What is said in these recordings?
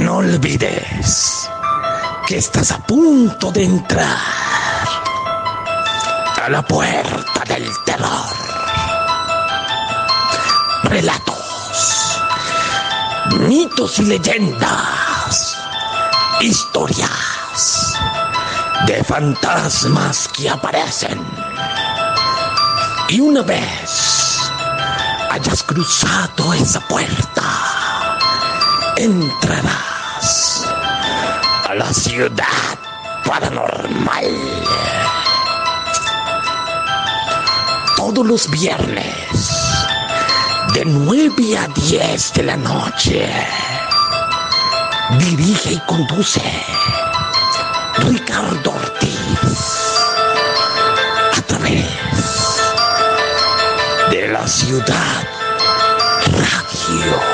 No olvides que estás a punto de entrar a la puerta del terror. Relatos, mitos y leyendas, historias de fantasmas que aparecen. Y una vez hayas cruzado esa puerta, entrarás a la ciudad paranormal. Todos los viernes, de 9 a 10 de la noche, dirige y conduce Ricardo Ortiz a través de la ciudad radio.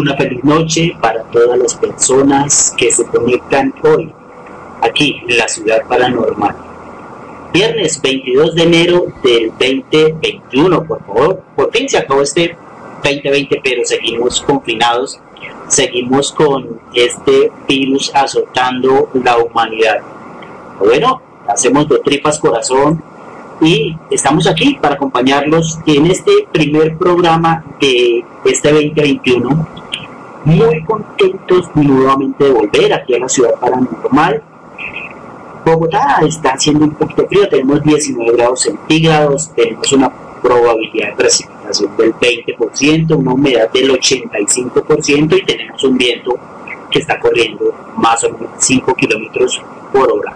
Una feliz noche para todas las personas que se conectan hoy aquí en la ciudad paranormal. Viernes 22 de enero del 2021, por favor. Por fin se acabó este 2020, pero seguimos confinados, seguimos con este virus azotando la humanidad. Bueno, hacemos de tripas corazón y estamos aquí para acompañarlos en este primer programa de este 2021. Muy contentos nuevamente de volver aquí a la ciudad paranormal. Bogotá está haciendo un poquito frío, tenemos 19 grados centígrados, tenemos una probabilidad de precipitación del 20%, una humedad del 85% y tenemos un viento que está corriendo más o menos 5 kilómetros por hora.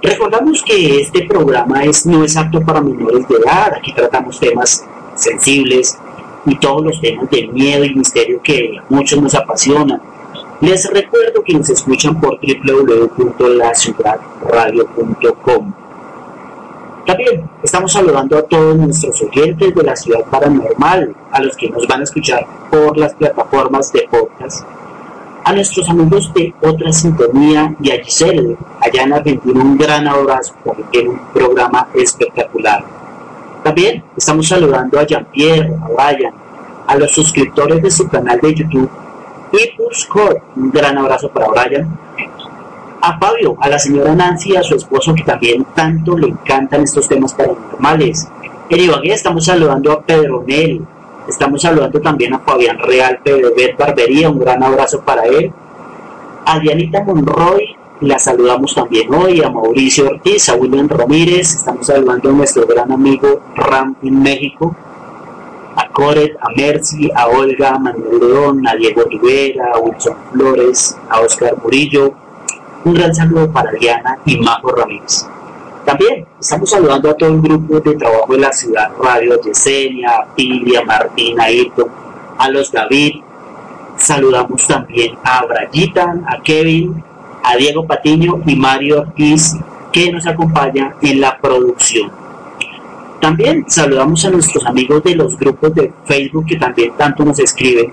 Recordamos que este programa es, no es apto para menores de edad, aquí tratamos temas sensibles y todos los temas de miedo y misterio que a muchos nos apasionan. Les recuerdo que nos escuchan por www.laciudadradio.com. También estamos saludando a todos nuestros oyentes de la ciudad paranormal, a los que nos van a escuchar por las plataformas de podcast a nuestros amigos de Otra Sintonía y a Giselle, allá en Argentina, un gran abrazo porque tiene un programa espectacular. También estamos saludando a Jean-Pierre, a Brian, a los suscriptores de su canal de YouTube y Scott, un gran abrazo para Brian. A Fabio, a la señora Nancy a su esposo que también tanto le encantan estos temas paranormales. En Ibagué estamos saludando a Pedro Nel, Estamos saludando también a Fabián Real Bet Barbería, un gran abrazo para él. A Dianita Monroy, la saludamos también hoy, a Mauricio Ortiz, a William Ramírez, estamos saludando a nuestro gran amigo Ram en México, a Coret, a Mercy, a Olga, a Manuel León, a Diego Rivera, a Wilson Flores, a Oscar Murillo. Un gran saludo para Diana y Majo Ramírez. También estamos saludando a todo el grupo de trabajo de la ciudad Radio, Yesenia, Pilia, Martina, Ayrton, a los David. Saludamos también a Brayita, a Kevin, a Diego Patiño y Mario Ortiz, que nos acompaña en la producción. También saludamos a nuestros amigos de los grupos de Facebook que también tanto nos escriben.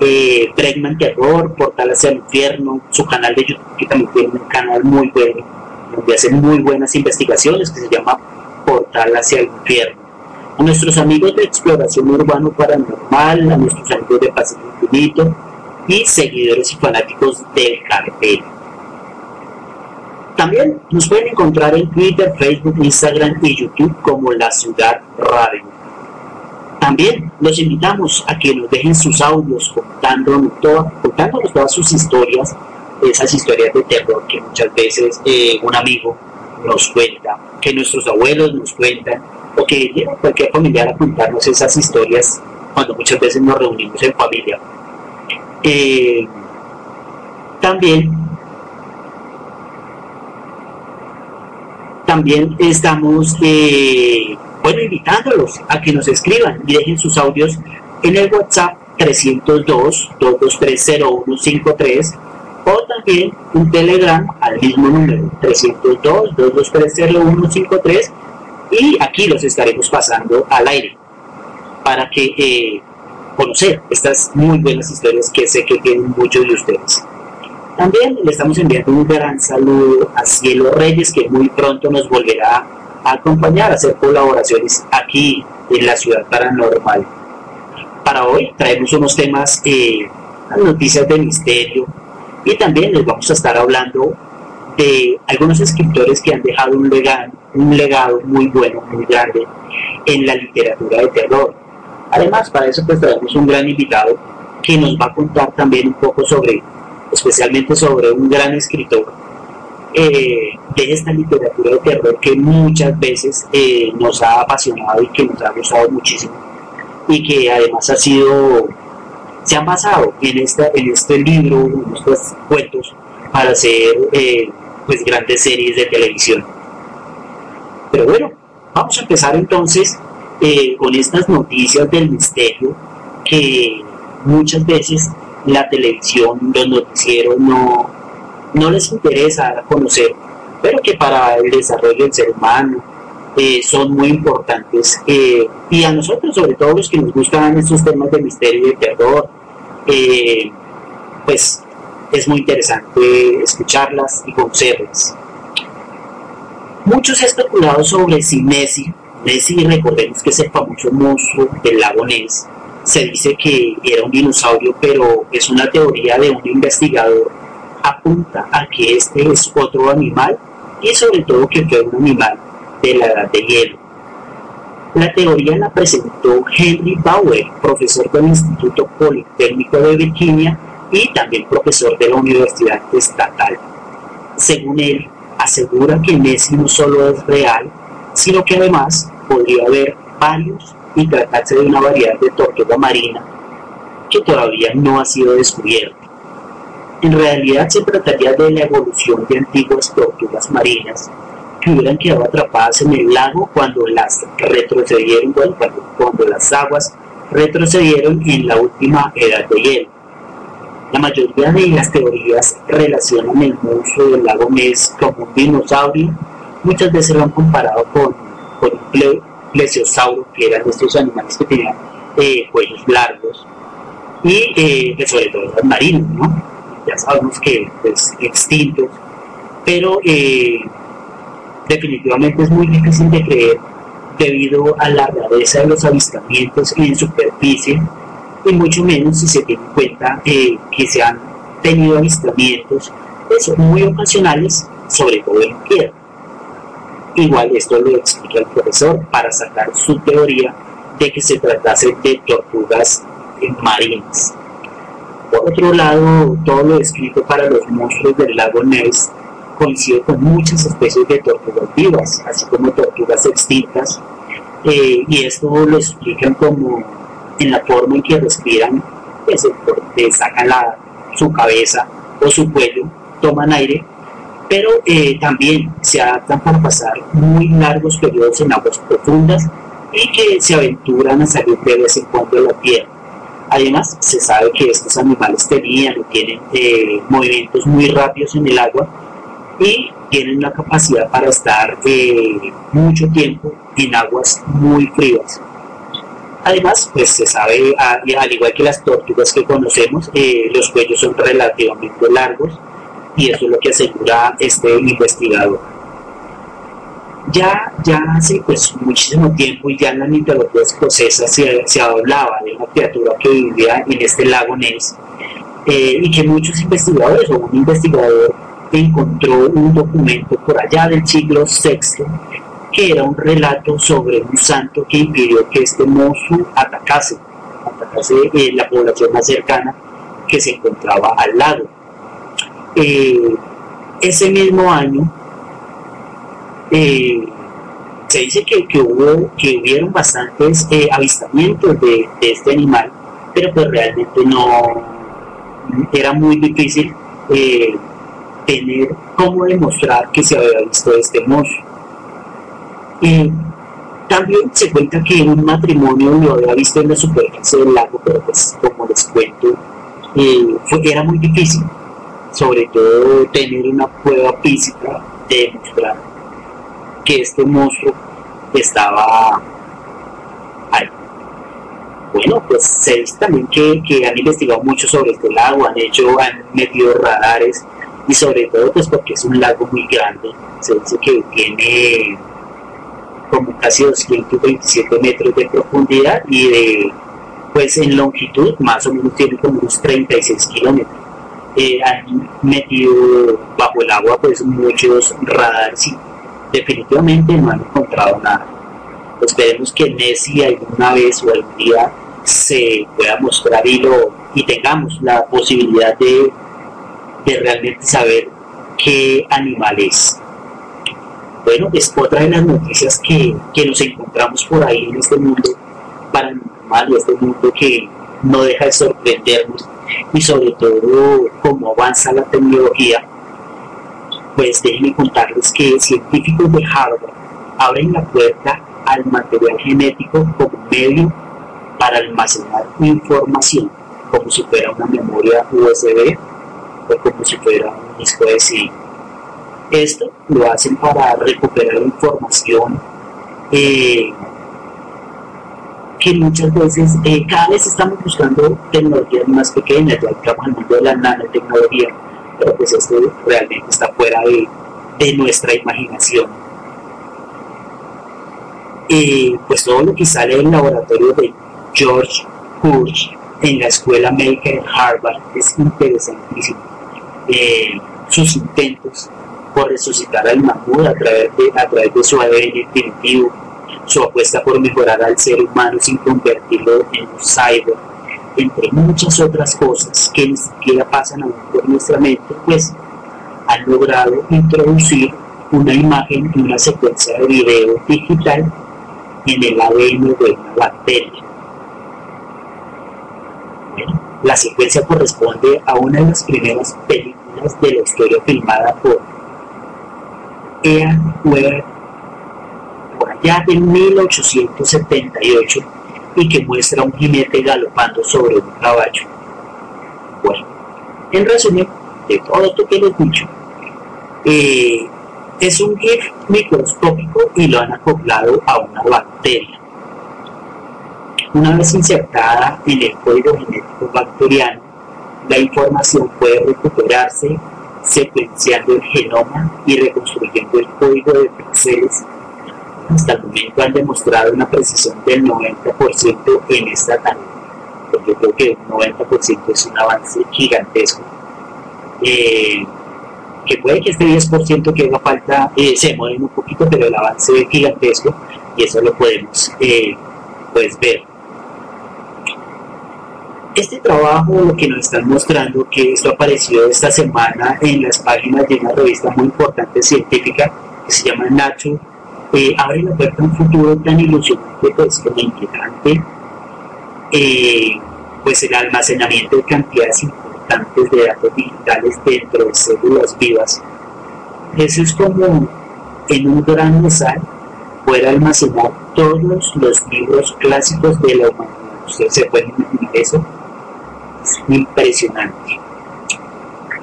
Eh, Bregman Terror, Portal hacia el Infierno, su canal de YouTube que también tiene un canal muy bueno, donde hacen muy buenas investigaciones que se llama Portal hacia el Infierno. A nuestros amigos de Exploración Urbano Paranormal, a nuestros amigos de Pacífico Infinito y seguidores y fanáticos del cartel. También nos pueden encontrar en Twitter, Facebook, Instagram y YouTube como La Ciudad Radio. También los invitamos a que nos dejen sus audios contándonos, contándonos todas sus historias, esas historias de terror que muchas veces eh, un amigo nos cuenta, que nuestros abuelos nos cuentan, o que llega cualquier familiar a contarnos esas historias cuando muchas veces nos reunimos en familia. Eh, también también estamos eh, bueno invitándolos a que nos escriban y dejen sus audios en el WhatsApp 302 2230153 o también un Telegram al mismo número 302 2230153 y aquí los estaremos pasando al aire para que eh, conocer estas muy buenas historias que sé que tienen muchos de ustedes. También le estamos enviando un gran saludo a Cielo Reyes, que muy pronto nos volverá a acompañar a hacer colaboraciones aquí en la ciudad paranormal. Para hoy traemos unos temas, eh, noticias de misterio, y también les vamos a estar hablando de algunos escritores que han dejado un legado, un legado muy bueno, muy grande en la literatura de terror. Además, para eso pues traemos un gran invitado que nos va a contar también un poco sobre especialmente sobre un gran escritor eh, de esta literatura de terror que muchas veces eh, nos ha apasionado y que nos ha gustado muchísimo y que además ha sido se han basado en esta en este libro en estos cuentos para hacer eh, pues grandes series de televisión. Pero bueno vamos a empezar entonces con estas noticias del misterio que muchas veces la televisión, los noticieros no, no les interesa conocer, pero que para el desarrollo del ser humano eh, son muy importantes. Eh, y a nosotros, sobre todo los que nos gustan estos temas de misterio y de terror, eh, pues es muy interesante escucharlas y conocerlas. Muchos han especulado sobre si Messi, Messi recordemos que es el famoso monstruo del lago Ness, se dice que era un dinosaurio, pero es una teoría de un investigador. Apunta a que este es otro animal y sobre todo que fue un animal de la edad de hielo. La teoría la presentó Henry Bauer, profesor del Instituto Politécnico de Virginia y también profesor de la Universidad Estatal. Según él, asegura que Messi no solo es real, sino que además podría haber varios y tratarse de una variedad de tortuga marina que todavía no ha sido descubierta. En realidad se trataría de la evolución de antiguas tortugas marinas que hubieran quedado atrapadas en el lago cuando las retrocedieron, cuando, las aguas retrocedieron en la última edad de hielo. La mayoría de las teorías relacionan el monstruo del lago Ness como un dinosaurio, muchas veces lo han comparado con, con un plesiosauro, que eran estos animales que tenían eh, cuellos largos, y eh, sobre todo los marinos, ¿no? Ya sabemos que pues, extintos, pero eh, definitivamente es muy difícil de creer debido a la rareza de los avistamientos en superficie y mucho menos si se tiene en cuenta que se han tenido avistamientos pues, muy ocasionales, sobre todo en tierra. Igual esto lo explica el profesor para sacar su teoría de que se tratase de tortugas marinas. Por otro lado, todo lo escrito para los monstruos del lago Ness coincide con muchas especies de tortugas vivas, así como tortugas extintas, eh, y esto lo explican como en la forma en que respiran, pues, sacan la, su cabeza o su cuello, toman aire pero eh, también se adaptan para pasar muy largos periodos en aguas profundas y que se aventuran a salir de vez en cuando de la tierra. Además, se sabe que estos animales tenían tienen eh, movimientos muy rápidos en el agua y tienen la capacidad para estar eh, mucho tiempo en aguas muy frías. Además, pues se sabe, al igual que las tortugas que conocemos, eh, los cuellos son relativamente largos y eso es lo que asegura este investigador. Ya, ya hace pues muchísimo tiempo y ya en la mitología escocesa se, se hablaba de una criatura que vivía en este lago Ness eh, y que muchos investigadores o un investigador encontró un documento por allá del siglo VI que era un relato sobre un santo que impidió que este monstruo atacase, atacase eh, la población más cercana que se encontraba al lado. Eh, ese mismo año eh, se dice que, hubo, que hubieron bastantes avistamientos de, este animal, pero pues realmente no era muy difícil tener cómo demostrar que se había visto este monstruo. Eh, también se cuenta que un matrimonio lo había visto en la superficie del lago, pero pues como les cuento, eh, era muy difícil, sobre todo tener una prueba física de demostrar que este monstruo estaba ahí. Bueno, pues se dice también que, que han investigado mucho sobre este lago, han hecho, han metido radares y sobre todo pues porque es un lago muy grande, se dice que tiene como casi 227 metros de profundidad y de pues en longitud más o menos tiene como unos 36 kilómetros. Eh, han metido bajo el agua pues muchos radares y definitivamente no han encontrado nada. Esperemos que Nessie alguna vez o algún día se pueda mostrar y, lo, y tengamos la posibilidad de de realmente saber qué animal es. Bueno, es otra de las noticias que, nos encontramos por ahí en este mundo paranormal, este mundo que no deja de sorprendernos y sobre todo cómo avanza la tecnología, pues déjenme contarles que científicos de Harvard abren la puerta al material genético como medio para almacenar información, como si fuera una memoria USB como si fuera un disco de CD. Esto lo hacen para recuperar información eh, que muchas veces, eh, cada vez estamos buscando tecnologías más pequeñas, ya estamos el mundo de la nanotecnología, pero pues esto realmente está fuera de, nuestra imaginación. Eh, pues todo lo que sale del laboratorio de George Hirsch en la escuela médica de Harvard es interesantísimo eh, sus intentos por resucitar al mamut a través de, a través de su ADN definitivo, su apuesta por mejorar al ser humano sin convertirlo en un cyborg, entre muchas otras cosas que ni siquiera pasan aún por nuestra mente, pues han logrado introducir una imagen y una secuencia de video digital en el ADN de una bacteria. La secuencia corresponde a una de las primeras películas de la historia filmada por Ian Weber allá de 1878 y que muestra un jinete galopando sobre un caballo. Bueno, en resumen, de todo esto que les he dicho, eh, es un GIF microscópico y lo han acoplado a una bacteria. Una vez insertada en el código genético bacteriano, la información puede recuperarse secuenciando el genoma y reconstruyendo el código de píxeles. Hasta el momento han demostrado una precisión del 90% en esta tarea. Pues yo creo que el 90% es un avance gigantesco. Eh, que puede que este 10% que haga falta eh, se mueva un poquito, pero el avance es gigantesco y eso lo podemos eh, pues ver este trabajo lo que nos están mostrando, que esto apareció esta semana en las páginas de una revista muy importante científica que se llama Nacho, abre la puerta a un futuro tan ilusionante pues, como inquietante, eh, pues el almacenamiento de cantidades importantes de datos digitales dentro de células vivas eso es como en un gran mesal poder almacenar todos los libros clásicos de la humanidad. Ustedes se pueden imaginar eso. Es impresionante.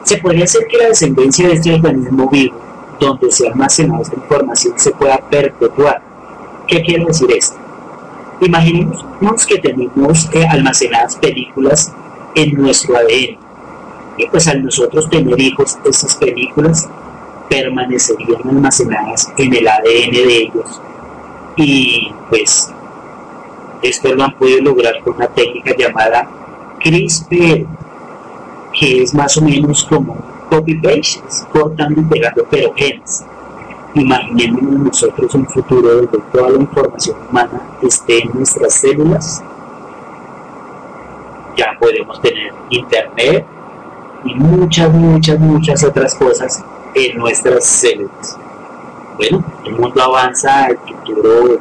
Se podría hacer que la descendencia de este organismo vivo, donde se ha almacenado esta información, se pueda perpetuar. ¿Qué quiere decir esto? Imaginemos que tenemos almacenadas películas en nuestro ADN. Y pues al nosotros tener hijos, esas películas permanecerían almacenadas en el ADN de ellos. Y pues esto lo han podido lograr con una técnica llamada CRISPR, que es más o menos como copy-paste, cortando y pegando pero genes. Imaginemos nosotros un futuro donde toda la información humana esté en nuestras células. Ya podemos tener internet y muchas, muchas, muchas otras cosas en nuestras células. Bueno, el mundo avanza, el futuro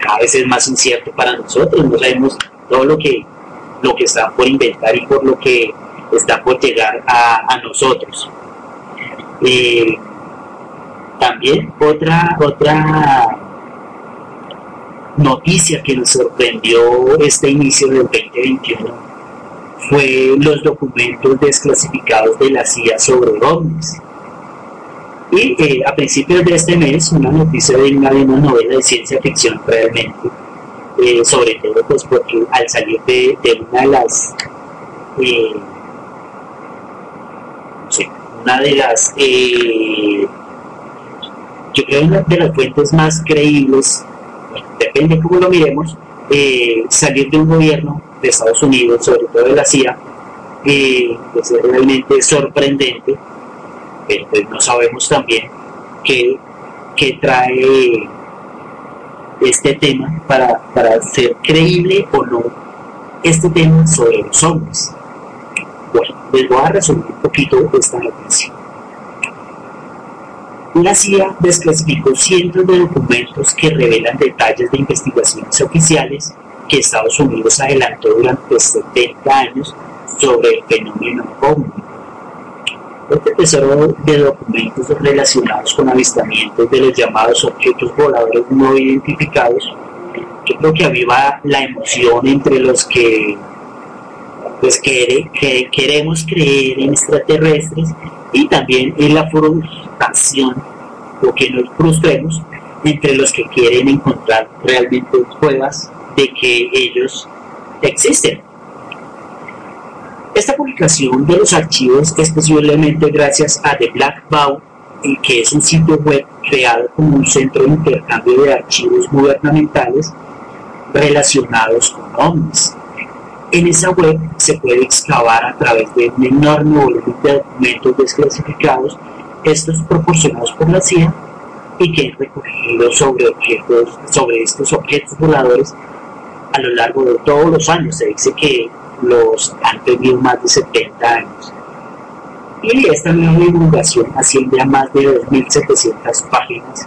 cada vez es más incierto para nosotros, no sabemos todo lo que, lo que está por inventar y por lo que está por llegar a, nosotros. Eh, también otra, otra noticia que nos sorprendió este inicio del 2021 fue los documentos desclasificados de la CIA sobre ovnis. Y eh, a principios de este mes, una noticia de una, novela de ciencia ficción realmente, eh, sobre todo pues porque al salir de, una de las eh, una de las yo creo una de las fuentes más creíbles depende cómo lo miremos salir de un gobierno de Estados Unidos sobre todo de la CIA pues es realmente sorprendente pero pues no sabemos también qué, trae este tema para, para ser creíble o no este tema sobre los hombres. Bueno, les voy a resumir un poquito esta noticia. La CIA desclasificó cientos de documentos que revelan detalles de investigaciones oficiales que Estados Unidos adelantó durante 70 años sobre el fenómeno ovni este tesoro de documentos relacionados con avistamientos de los llamados objetos voladores no identificados, yo creo que aviva la emoción entre los que pues que, queremos creer en extraterrestres y también en la frustración o que nos frustremos entre los que quieren encontrar realmente pruebas de que ellos existen. Esta publicación de los archivos es posiblemente gracias a The Black Bow, que es un sitio web creado como un centro de intercambio de archivos gubernamentales relacionados con ovnis. En esa web se puede excavar a través de un enorme volumen de documentos desclasificados, estos proporcionados por la CIA y que han recogido sobre, objetos, sobre estos objetos voladores a lo largo de todos los años. Se dice que los han tenido más de 70 años. Y esta nueva divulgación asciende a más de 2.700 páginas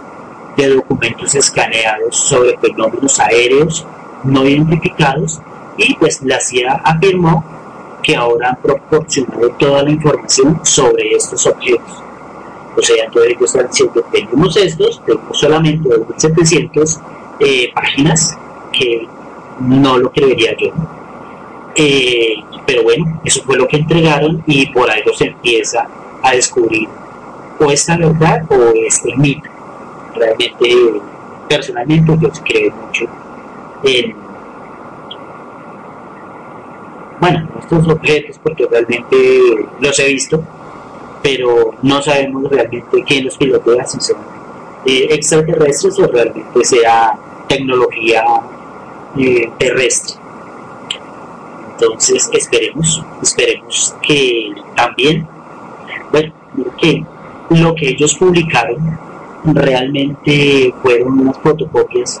de documentos escaneados sobre fenómenos aéreos no identificados y pues la CIA afirmó que ahora han proporcionado toda la información sobre estos objetos. O sea, entonces ellos están diciendo, tenemos estos, tenemos solamente 2.700 eh, páginas que no lo creería yo. Eh, pero bueno, eso fue lo que entregaron y por algo se empieza a descubrir o esta verdad o este mito. Realmente, personalmente, yo creo mucho en bueno, estos objetos porque realmente los he visto, pero no sabemos realmente quién los pilotea, si son eh, extraterrestres o realmente sea tecnología eh, terrestre. Entonces esperemos, esperemos que también, bueno, que lo que ellos publicaron realmente fueron unas fotocopias,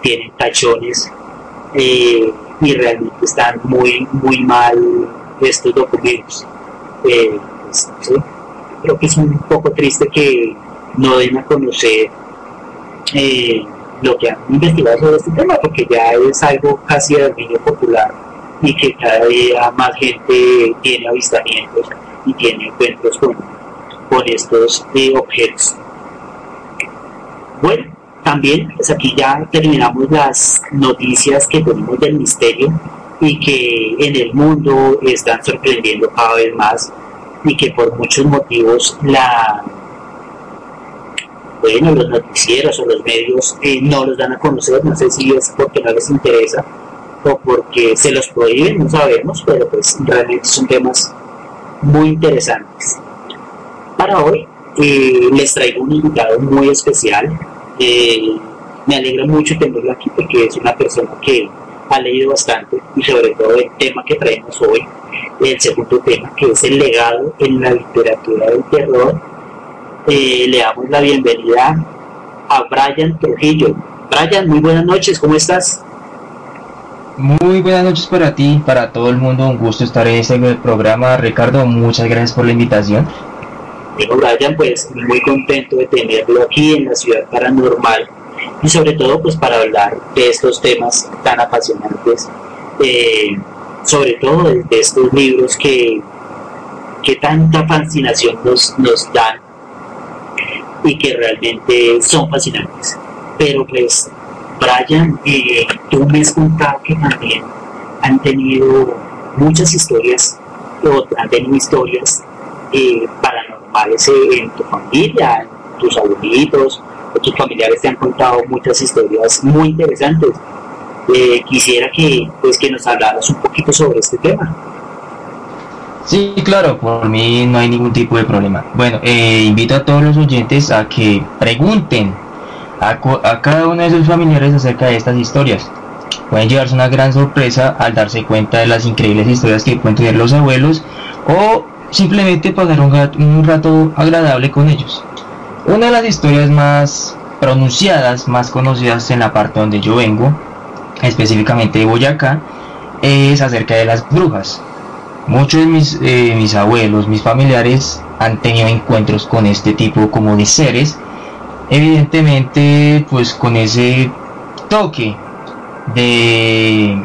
tienen tachones eh, y realmente están muy, muy mal estos documentos. Eh, pues, creo que es un poco triste que no den a conocer eh, lo que han investigado sobre este tema, porque ya es algo casi de dominio popular y que cada día más gente tiene avistamientos y tiene encuentros con, con estos objetos. Bueno, también pues aquí ya terminamos las noticias que tenemos del misterio y que en el mundo están sorprendiendo cada vez más y que por muchos motivos la bueno los noticieros o los medios eh, no los dan a conocer. No sé si es porque no les interesa o porque se los prohíben no sabemos pero pues realmente son temas muy interesantes. Para hoy eh, les traigo un invitado muy especial eh, me alegra mucho tenerlo aquí porque es una persona que ha leído bastante y sobre todo el tema que traemos hoy, el segundo tema, que es el legado en la literatura del terror. Eh, le damos la bienvenida a Brian Trujillo. Brian, muy buenas noches, ¿cómo estás? Muy buenas noches para ti, para todo el mundo, un gusto estar en este programa. Ricardo, muchas gracias por la invitación. Bueno, Brian, pues muy contento de tenerlo aquí en la ciudad paranormal y sobre todo pues para hablar de estos temas tan apasionantes, eh, sobre todo de, estos libros que, que tanta fascinación nos, nos dan y que realmente son fascinantes. Pero pues, Brian, eh, tú me has contado que también han tenido muchas historias, o han tenido historias eh, paranormales en tu familia, en tus abuelitos, tus familiares te han contado muchas historias muy interesantes. Eh, quisiera que, pues, que nos hablaras un poquito sobre este tema. Sí, claro, por mí no hay ningún tipo de problema. Bueno, eh, invito a todos los oyentes a que pregunten a, a, cada uno de sus familiares acerca de estas historias. Pueden llevarse una gran sorpresa al darse cuenta de las increíbles historias que pueden tener los abuelos o simplemente pasar un, rato agradable con ellos. Una de las historias más pronunciadas, más conocidas en la parte donde yo vengo, específicamente de Boyacá, es acerca de las brujas. Muchos de mis, eh, mis abuelos, mis familiares han tenido encuentros con este tipo como de seres, evidentemente pues con ese toque de,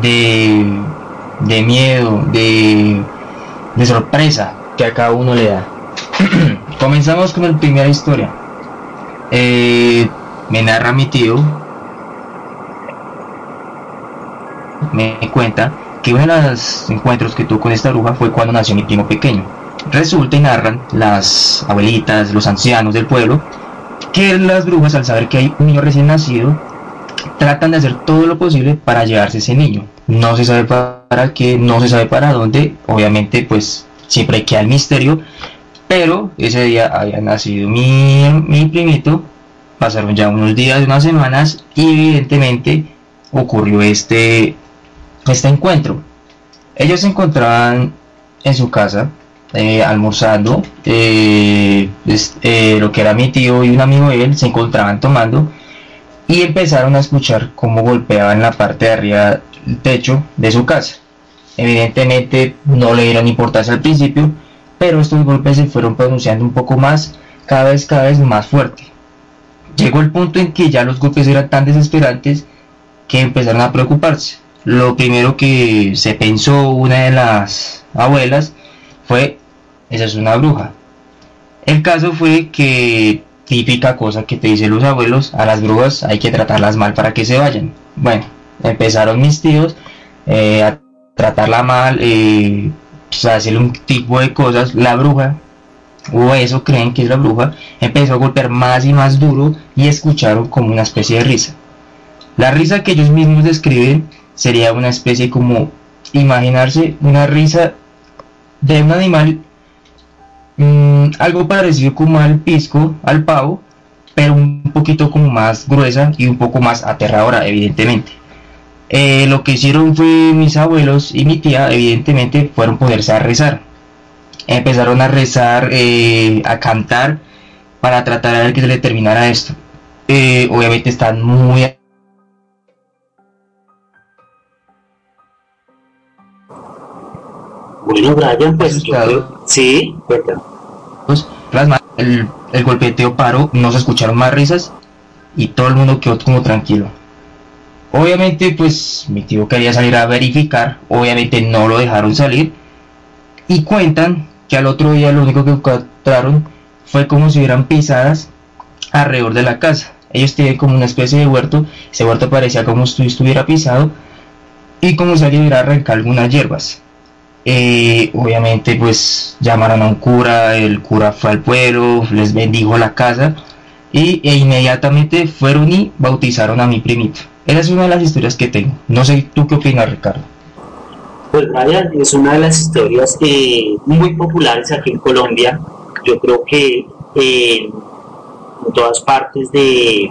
de, de miedo, de, de sorpresa que a cada uno le da. Comenzamos con la primera historia. Eh, me narra mi tío. Me cuenta que uno de los encuentros que tuvo con esta bruja fue cuando nació mi primo pequeño. Resulta y narran las abuelitas, los ancianos del pueblo, que las brujas al saber que hay un niño recién nacido, tratan de hacer todo lo posible para llevarse ese niño. No se sabe para qué, no se sabe para dónde, obviamente pues siempre queda el misterio, pero ese día había nacido mi, mi primito, pasaron ya unos días, unas semanas, y evidentemente ocurrió este, este encuentro. Ellos se encontraban en su casa, eh, almorzando, eh, eh, lo que era mi tío y un amigo de él se encontraban tomando y empezaron a escuchar cómo golpeaban la parte de arriba del techo de su casa. Evidentemente no le dieron importancia al principio, pero estos golpes se fueron pronunciando un poco más, cada vez, cada vez más fuerte. Llegó el punto en que ya los golpes eran tan desesperantes que empezaron a preocuparse. Lo primero que se pensó una de las abuelas fue, esa es una bruja. El caso fue que, típica cosa que te dicen los abuelos, a las brujas hay que tratarlas mal para que se vayan. Bueno, empezaron mis tíos eh, a tratarla mal, eh, pues, hacerle un tipo de cosas, la bruja, o eso creen que es la bruja, empezó a golpear más y más duro y escucharon como una especie de risa. La risa que ellos mismos describen sería una especie como imaginarse una risa de un animal, mmm, algo parecido como al pisco, al pavo, pero un poquito como más gruesa y un poco más aterradora, evidentemente. Eh, lo que hicieron fue mis abuelos y mi tía, evidentemente, fueron ponerse a rezar. Empezaron a rezar, eh, a cantar, para tratar de ver que se le terminara esto. Eh, obviamente están muy... Bueno, Brian, pues Sí, verdad. Pues, el, el golpeteo paró, no se escucharon más risas y todo el mundo quedó como tranquilo. Obviamente, pues mi tío quería salir a verificar, obviamente no lo dejaron salir y cuentan que al otro día lo único que captaron fue como si hubieran pisadas alrededor de la casa. Ellos tienen como una especie de huerto, ese huerto parecía como si estuviera pisado y como si alguien hubiera arrancado algunas hierbas. Obviamente pues llamaron a un cura, el cura fue al pueblo, les bendijo la casa y e inmediatamente fueron y bautizaron a mi primito. Esa es una de las historias que tengo. No sé tú qué opinas, Ricardo. Pues Brian, es una de las historias eh, muy populares aquí en Colombia. Yo creo que eh, en todas partes de,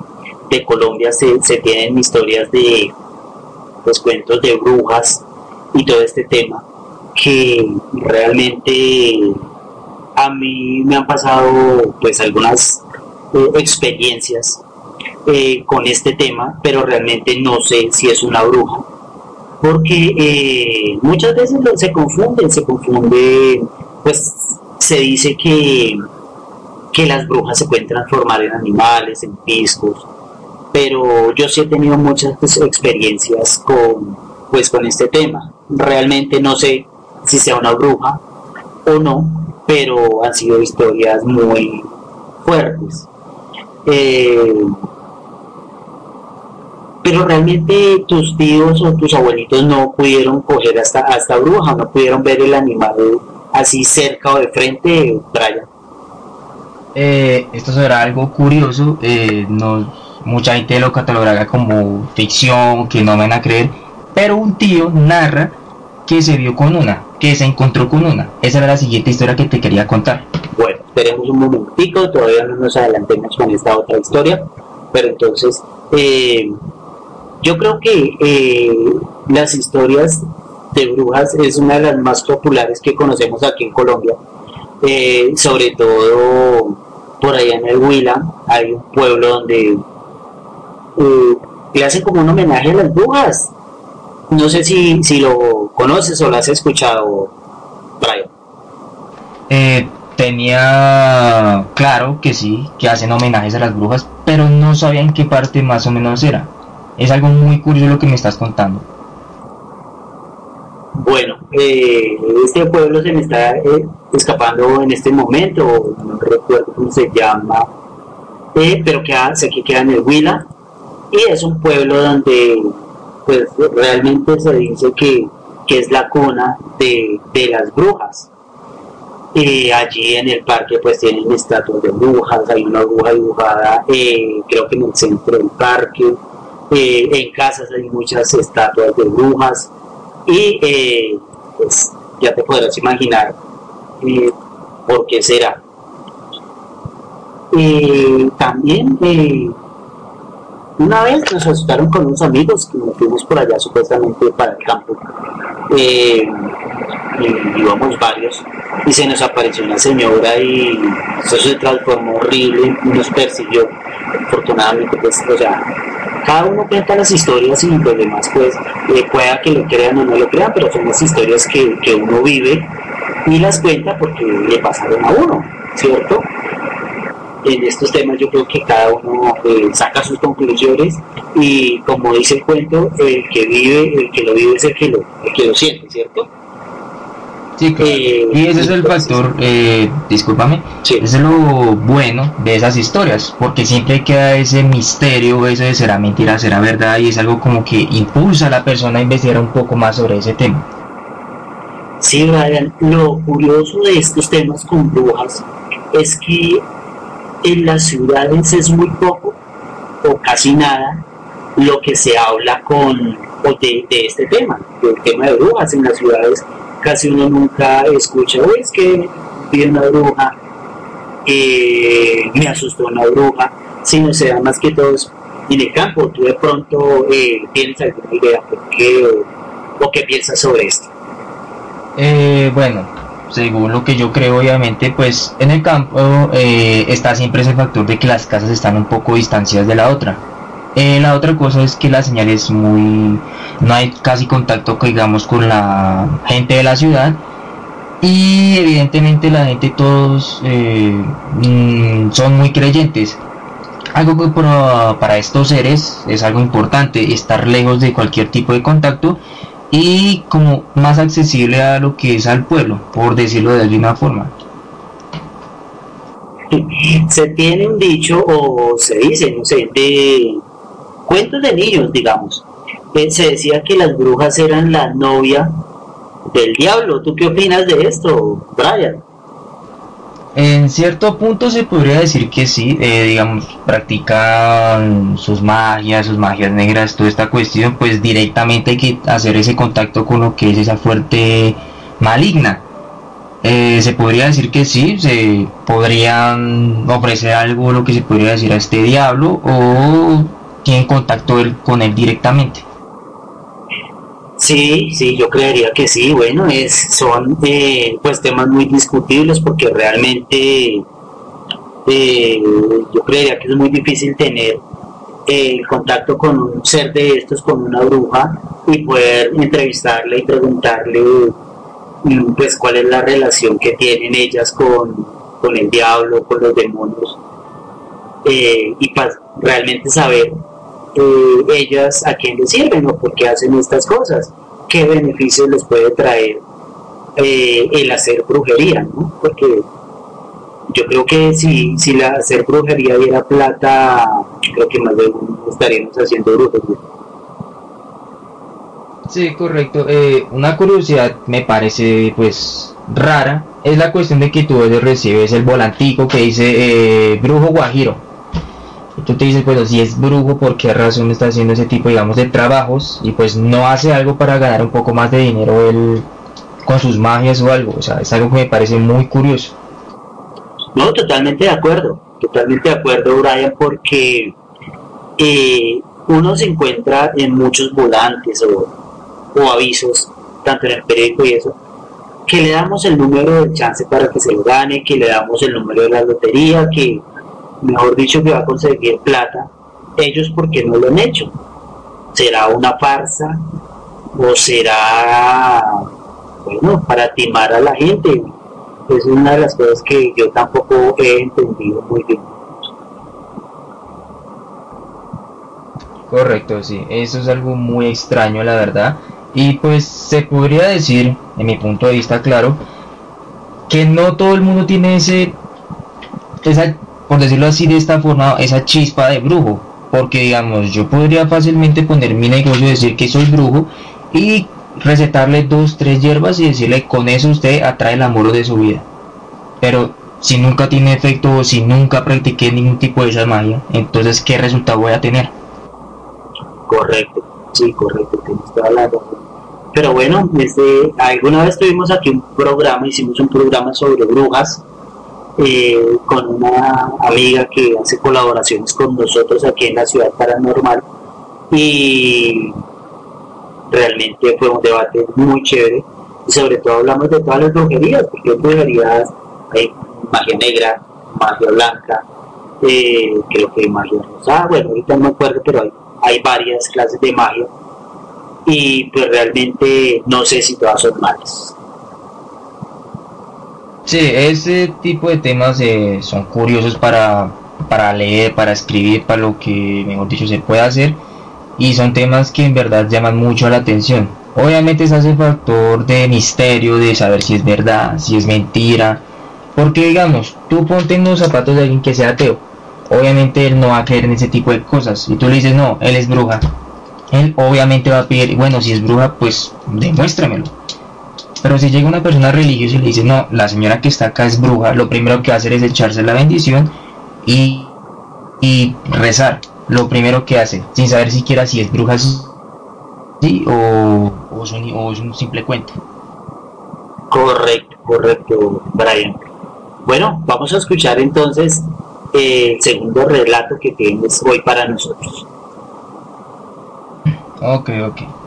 Colombia se, se, tienen historias de pues, cuentos de brujas y todo este tema que realmente a mí me han pasado pues algunas eh, experiencias eh, con este tema, pero realmente no sé si es una bruja, porque eh, muchas veces se confunden, se confunde, pues se dice que, que las brujas se pueden transformar en animales, en piscos, pero yo sí he tenido muchas pues, experiencias con, pues, con este tema. Realmente no sé si sea una bruja o no, pero han sido historias muy fuertes. Eh, pero realmente tus tíos o tus abuelitos no pudieron coger hasta esta bruja, no pudieron ver el animal así cerca o de frente, Brian. Eh, esto será algo curioso, eh, no, mucha gente lo catalogará como ficción, que no van a creer, pero un tío narra que se vio con una, que se encontró con una. Esa era la siguiente historia que te quería contar. Bueno, esperemos un momentico, todavía no nos adelantemos con esta otra historia, pero entonces eh, yo creo que eh, las historias de brujas es una de las más populares que conocemos aquí en Colombia, eh, sobre todo por allá en el Huila, hay un pueblo donde le hacen como un homenaje a las brujas. No sé si, si lo conoces o lo has escuchado, Brian. Eh, tenía claro que sí, que hacen homenajes a las brujas, pero no sabía en qué parte más o menos era. Es algo muy curioso lo que me estás contando. Bueno, eh, este pueblo se me está eh, escapando en este momento, no recuerdo cómo se llama, eh, pero queda, sé que queda en el Huila, y es un pueblo donde pues realmente se dice que, que es la cuna de, de las brujas. Eh, allí en el parque pues tienen estatuas de brujas, hay una bruja dibujada eh, creo que en el centro del parque, eh, en casas hay muchas estatuas de brujas y pues ya te podrás imaginar por qué será. también una vez nos asustaron con unos amigos que nos fuimos por allá supuestamente para el campo. Eh, y íbamos varios y se nos apareció una señora y eso se transformó horrible y nos persiguió. Afortunadamente, pues, o sea, cada uno cuenta las historias y los demás, pues, eh, pueda que lo crean o no lo crean, pero son las historias que, que uno vive y las cuenta porque le pasaron a uno, ¿cierto? En estos temas yo creo que cada uno eh, saca sus conclusiones y como dice el cuento, el que vive, el que lo vive es el que lo, que lo siente, ¿cierto? Sí, eh, y ese es el factor, eh, discúlpame, ese es lo bueno de esas historias, porque siempre queda ese misterio, eso de será mentira, será verdad, y es algo como que impulsa a la persona a investigar un poco más sobre ese tema. Sí, Ryan, lo curioso de estos temas con brujas es que en las ciudades es muy poco o casi nada lo que se habla con de, este tema, del tema de brujas en las ciudades. Casi uno nunca escucha, o es que vi una bruja, eh, me asustó una bruja, sino se da más que todos en el campo. Tú de pronto eh, tienes alguna idea por qué o, qué piensas sobre esto. Eh, bueno, según lo que yo creo, obviamente, pues en el campo eh, está siempre ese factor de que las casas están un poco distanciadas de la otra. Eh, la otra cosa es que la señal es muy... no hay casi contacto, digamos, con la gente de la ciudad. Y evidentemente la gente todos eh, mm, son muy creyentes. Algo que para, para estos seres es algo importante, estar lejos de cualquier tipo de contacto y como más accesible a lo que es al pueblo, por decirlo de alguna forma. Se tiene un dicho o se dice, no sé, de cuentos de niños, digamos. Eh, se decía que las brujas eran la novia del diablo. ¿Tú qué opinas de esto, Brian? En cierto punto se podría decir que sí, eh, digamos, practican sus magias, sus magias negras, toda esta cuestión, pues directamente hay que hacer ese contacto con lo que es esa fuerte maligna. Eh, se podría decir que sí, se podrían ofrecer algo, lo que se podría decir a este diablo, o tienen contacto con él directamente. Sí, sí, yo creería que sí. Bueno, es, son eh, pues temas muy discutibles porque realmente eh, yo creería que es muy difícil tener eh, el contacto con un ser de estos, con una bruja y poder entrevistarle y preguntarle mm, pues cuál es la relación que tienen ellas con, con el diablo, con los demonios y para realmente saber eh, ellas a quién les sirven o por qué hacen estas cosas, qué beneficios les puede traer eh, el hacer brujería, ¿no? Porque yo creo que si, si la hacer brujería diera plata, creo que más de uno estaríamos haciendo brujería. Sí, correcto. Eh, una curiosidad me parece pues rara es la cuestión de que tú recibes el volantico que dice brujo guajiro tú te dices, pues si es brujo, ¿por qué razón está haciendo ese tipo, digamos, de trabajos? Y pues no hace algo para ganar un poco más de dinero él con sus magias o algo. O sea, es algo que me parece muy curioso. No, totalmente de acuerdo, totalmente de acuerdo, Brian, porque eh, uno se encuentra en muchos volantes o, o avisos, tanto en el periódico y eso, que le damos el número de chance para que se lo gane, que le damos el número de la lotería, que mejor dicho, que va a conseguir plata, ellos porque no lo han hecho. ¿Será una farsa o será, bueno, para timar a la gente? Es una de las cosas que yo tampoco he entendido muy bien. Correcto, sí, eso es algo muy extraño, la verdad. Y pues se podría decir, en mi punto de vista, claro, que no todo el mundo tiene ese esa por decirlo así de esta forma, esa chispa de brujo. Porque digamos, yo podría fácilmente poner mi negocio, decir que soy brujo y recetarle dos, tres hierbas y decirle con eso usted atrae el amor de su vida. Pero si nunca tiene efecto o si nunca practiqué ningún tipo de esa magia, entonces ¿qué resultado voy a tener? Correcto, sí, correcto, tienes toda la Pero bueno, desde alguna vez tuvimos aquí un programa, hicimos un programa sobre brujas eh, con una amiga que hace colaboraciones con nosotros aquí en la ciudad paranormal y realmente fue un debate muy chévere. Y sobre todo hablamos de todas las brujerías porque hay brujerías, hay magia negra, magia blanca, eh, creo que magia rosada, bueno ahorita no me acuerdo pero hay, hay varias clases de magia. Y pues realmente no sé si todas son malas Sí, ese tipo de temas eh, son curiosos para, para leer, para escribir, para lo que, mejor dicho, se puede hacer. Y son temas que en verdad llaman mucho la atención. Obviamente es ese factor de misterio, de saber si es verdad, si es mentira. Porque digamos, tú ponte en los zapatos de alguien que sea ateo. Obviamente él no va a creer en ese tipo de cosas. Y tú le dices, no, él es bruja. Él obviamente va a pedir, bueno, si es bruja, pues demuéstramelo pero si llega una persona religiosa y le dice, no, la señora que está acá es bruja, lo primero que va a hacer es echarse la bendición y, y rezar. Lo primero que hace, sin saber siquiera si es bruja sí, o, o, es un, o es un simple cuento. Correcto, correcto, Brian. Bueno, vamos a escuchar entonces el segundo relato que tienes hoy para nosotros. Ok, ok.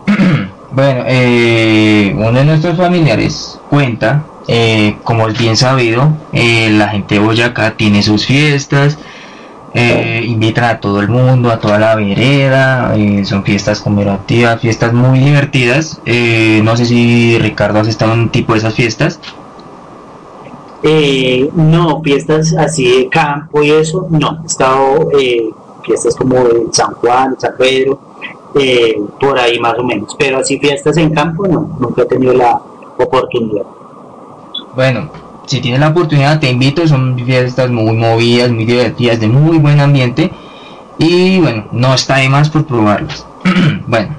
Bueno, eh, uno de nuestros familiares cuenta, eh, como es bien sabido, eh, la gente de Boyacá tiene sus fiestas, invitan a todo el mundo, a toda la vereda, son fiestas conmemorativas, fiestas muy divertidas. no sé si Ricardo has estado en un tipo de esas fiestas. no, fiestas así de campo y eso, no, he estado fiestas como en San Juan, San Pedro, eh, por ahí más o menos. Pero así fiestas en campo, no, nunca he tenido la oportunidad. Bueno, si tienes la oportunidad, te invito. Son fiestas muy movidas, muy divertidas, de muy buen ambiente. Y bueno, no está de más por probarlas. bueno,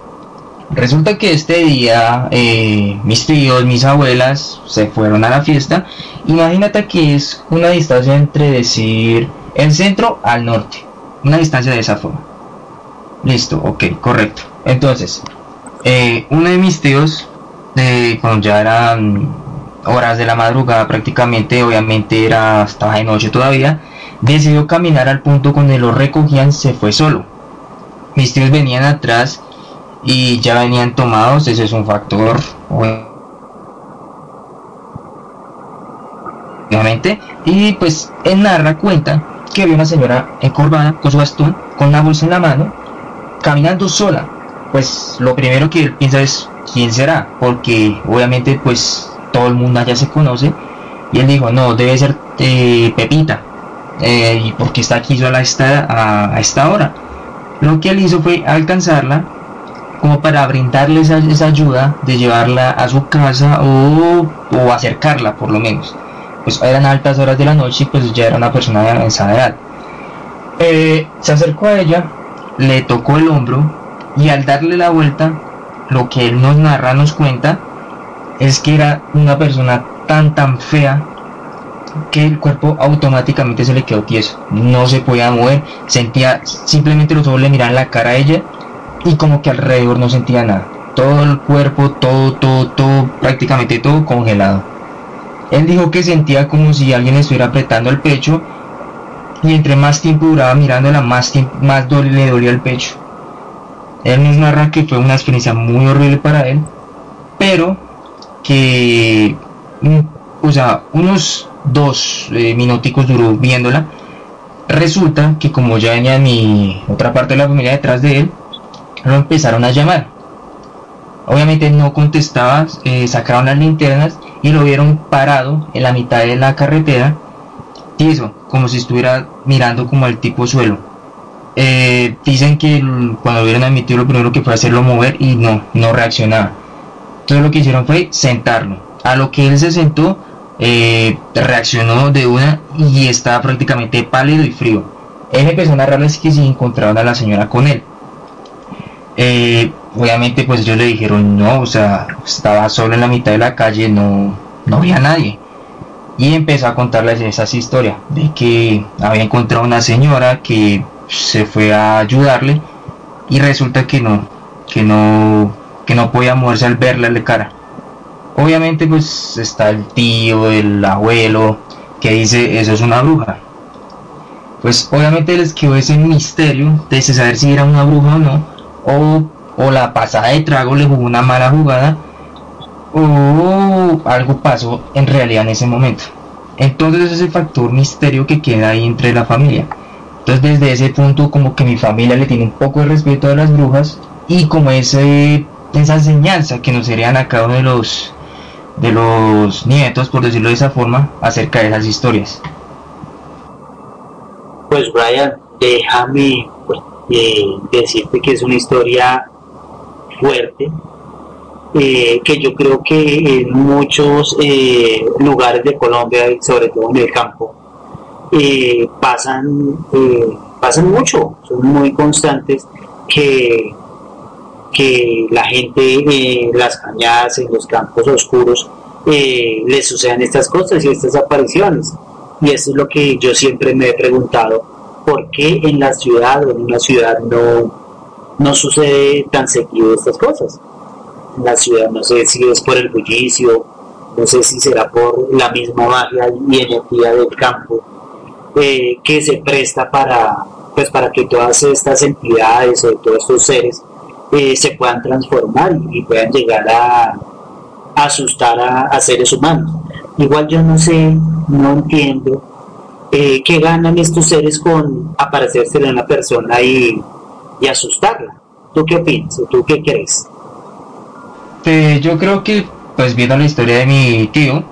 resulta que este día eh, mis tíos, mis abuelas se fueron a la fiesta. Imagínate que es una distancia entre decir el centro al norte. Una distancia de esa forma. Listo, ok, correcto. Entonces, eh, uno de mis tíos, eh, cuando ya eran horas de la madrugada prácticamente, obviamente era estaba de noche todavía, decidió caminar al punto donde lo recogían, se fue solo. Mis tíos venían atrás y ya venían tomados, ese es un factor obviamente, y pues él narra cuenta que había una señora encorvada con su bastón, con una bolsa en la mano, caminando sola. Pues lo primero que él piensa es quién será, porque obviamente pues todo el mundo allá se conoce. Y él dijo, no, debe ser eh, Pepita, eh, y porque está aquí sola a esta, a, esta hora. Lo que él hizo fue alcanzarla como para brindarle esa, esa ayuda de llevarla a su casa o, o, acercarla por lo menos. Pues eran altas horas de la noche y pues ya era una persona de avanzada edad. Eh, se acercó a ella, le tocó el hombro y al darle la vuelta, lo que él nos narra, nos cuenta, es que era una persona tan tan fea que el cuerpo automáticamente se le quedó tieso, no se podía mover, sentía simplemente los ojos le miraban la cara a ella y como que alrededor no sentía nada, todo el cuerpo, todo, todo, todo, prácticamente todo congelado. Él dijo que sentía como si alguien estuviera apretando el pecho y entre más tiempo duraba mirándola, más, tiempo, más le dolía el pecho. Él nos narra que fue una experiencia muy horrible para él, pero que, mm, o sea, unos dos eh, duró viéndola. Resulta que como ya venía mi otra parte de la familia detrás de él, lo empezaron a llamar. Obviamente no contestaba, eh, sacaron las linternas y lo vieron parado en la mitad de la carretera, tieso, como si estuviera mirando como al tipo suelo. Eh, dicen que cuando vieron a mi tío lo primero que fue hacerlo mover y no, no reaccionaba. Entonces lo que hicieron fue sentarlo. A lo que él se sentó, eh, reaccionó de una y estaba prácticamente pálido y frío. Él empezó a narrarles que si encontraban a la señora con él. Eh, obviamente pues ellos le dijeron no, o sea, estaba solo en la mitad de la calle, no, no había nadie. Y empezó a contarles esas historias de que había encontrado una señora que se fue a ayudarle y resulta que no, que no, que no podía moverse al verle de cara. Obviamente pues está el tío, el abuelo, que dice eso es una bruja. Pues obviamente les quedó ese misterio de saber si era una bruja o no, o, o la pasada de trago le jugó una mala jugada, o algo pasó en realidad en ese momento. Entonces ese factor misterio que queda ahí entre la familia. Entonces desde ese punto como que mi familia le tiene un poco de respeto a las brujas y como ese, esa enseñanza que nos serían a cada uno de los de los nietos, por decirlo de esa forma, acerca de esas historias. Pues Brian, déjame pues, eh, decirte que es una historia fuerte, eh, que yo creo que en muchos eh, lugares de Colombia, sobre todo en el campo, pasan, pasan mucho, son muy constantes que que la gente en las cañadas, en los campos oscuros, eh, les sucedan estas cosas y estas apariciones. Y eso es lo que yo siempre me he preguntado, ¿por qué en la ciudad o en una ciudad no, no sucede tan seguido estas cosas? La ciudad no sé si es por el bullicio, no sé si será por la misma magia y energía del campo eh, que se presta para, pues, para que todas estas entidades o todos estos seres eh, se puedan transformar y, puedan llegar a, asustar a, seres humanos. Igual yo no sé, no entiendo eh, qué ganan estos seres con aparecerse en una persona y, y asustarla. ¿Tú qué opinas? ¿Tú qué crees? Eh, yo creo que, pues viendo la historia de mi tío,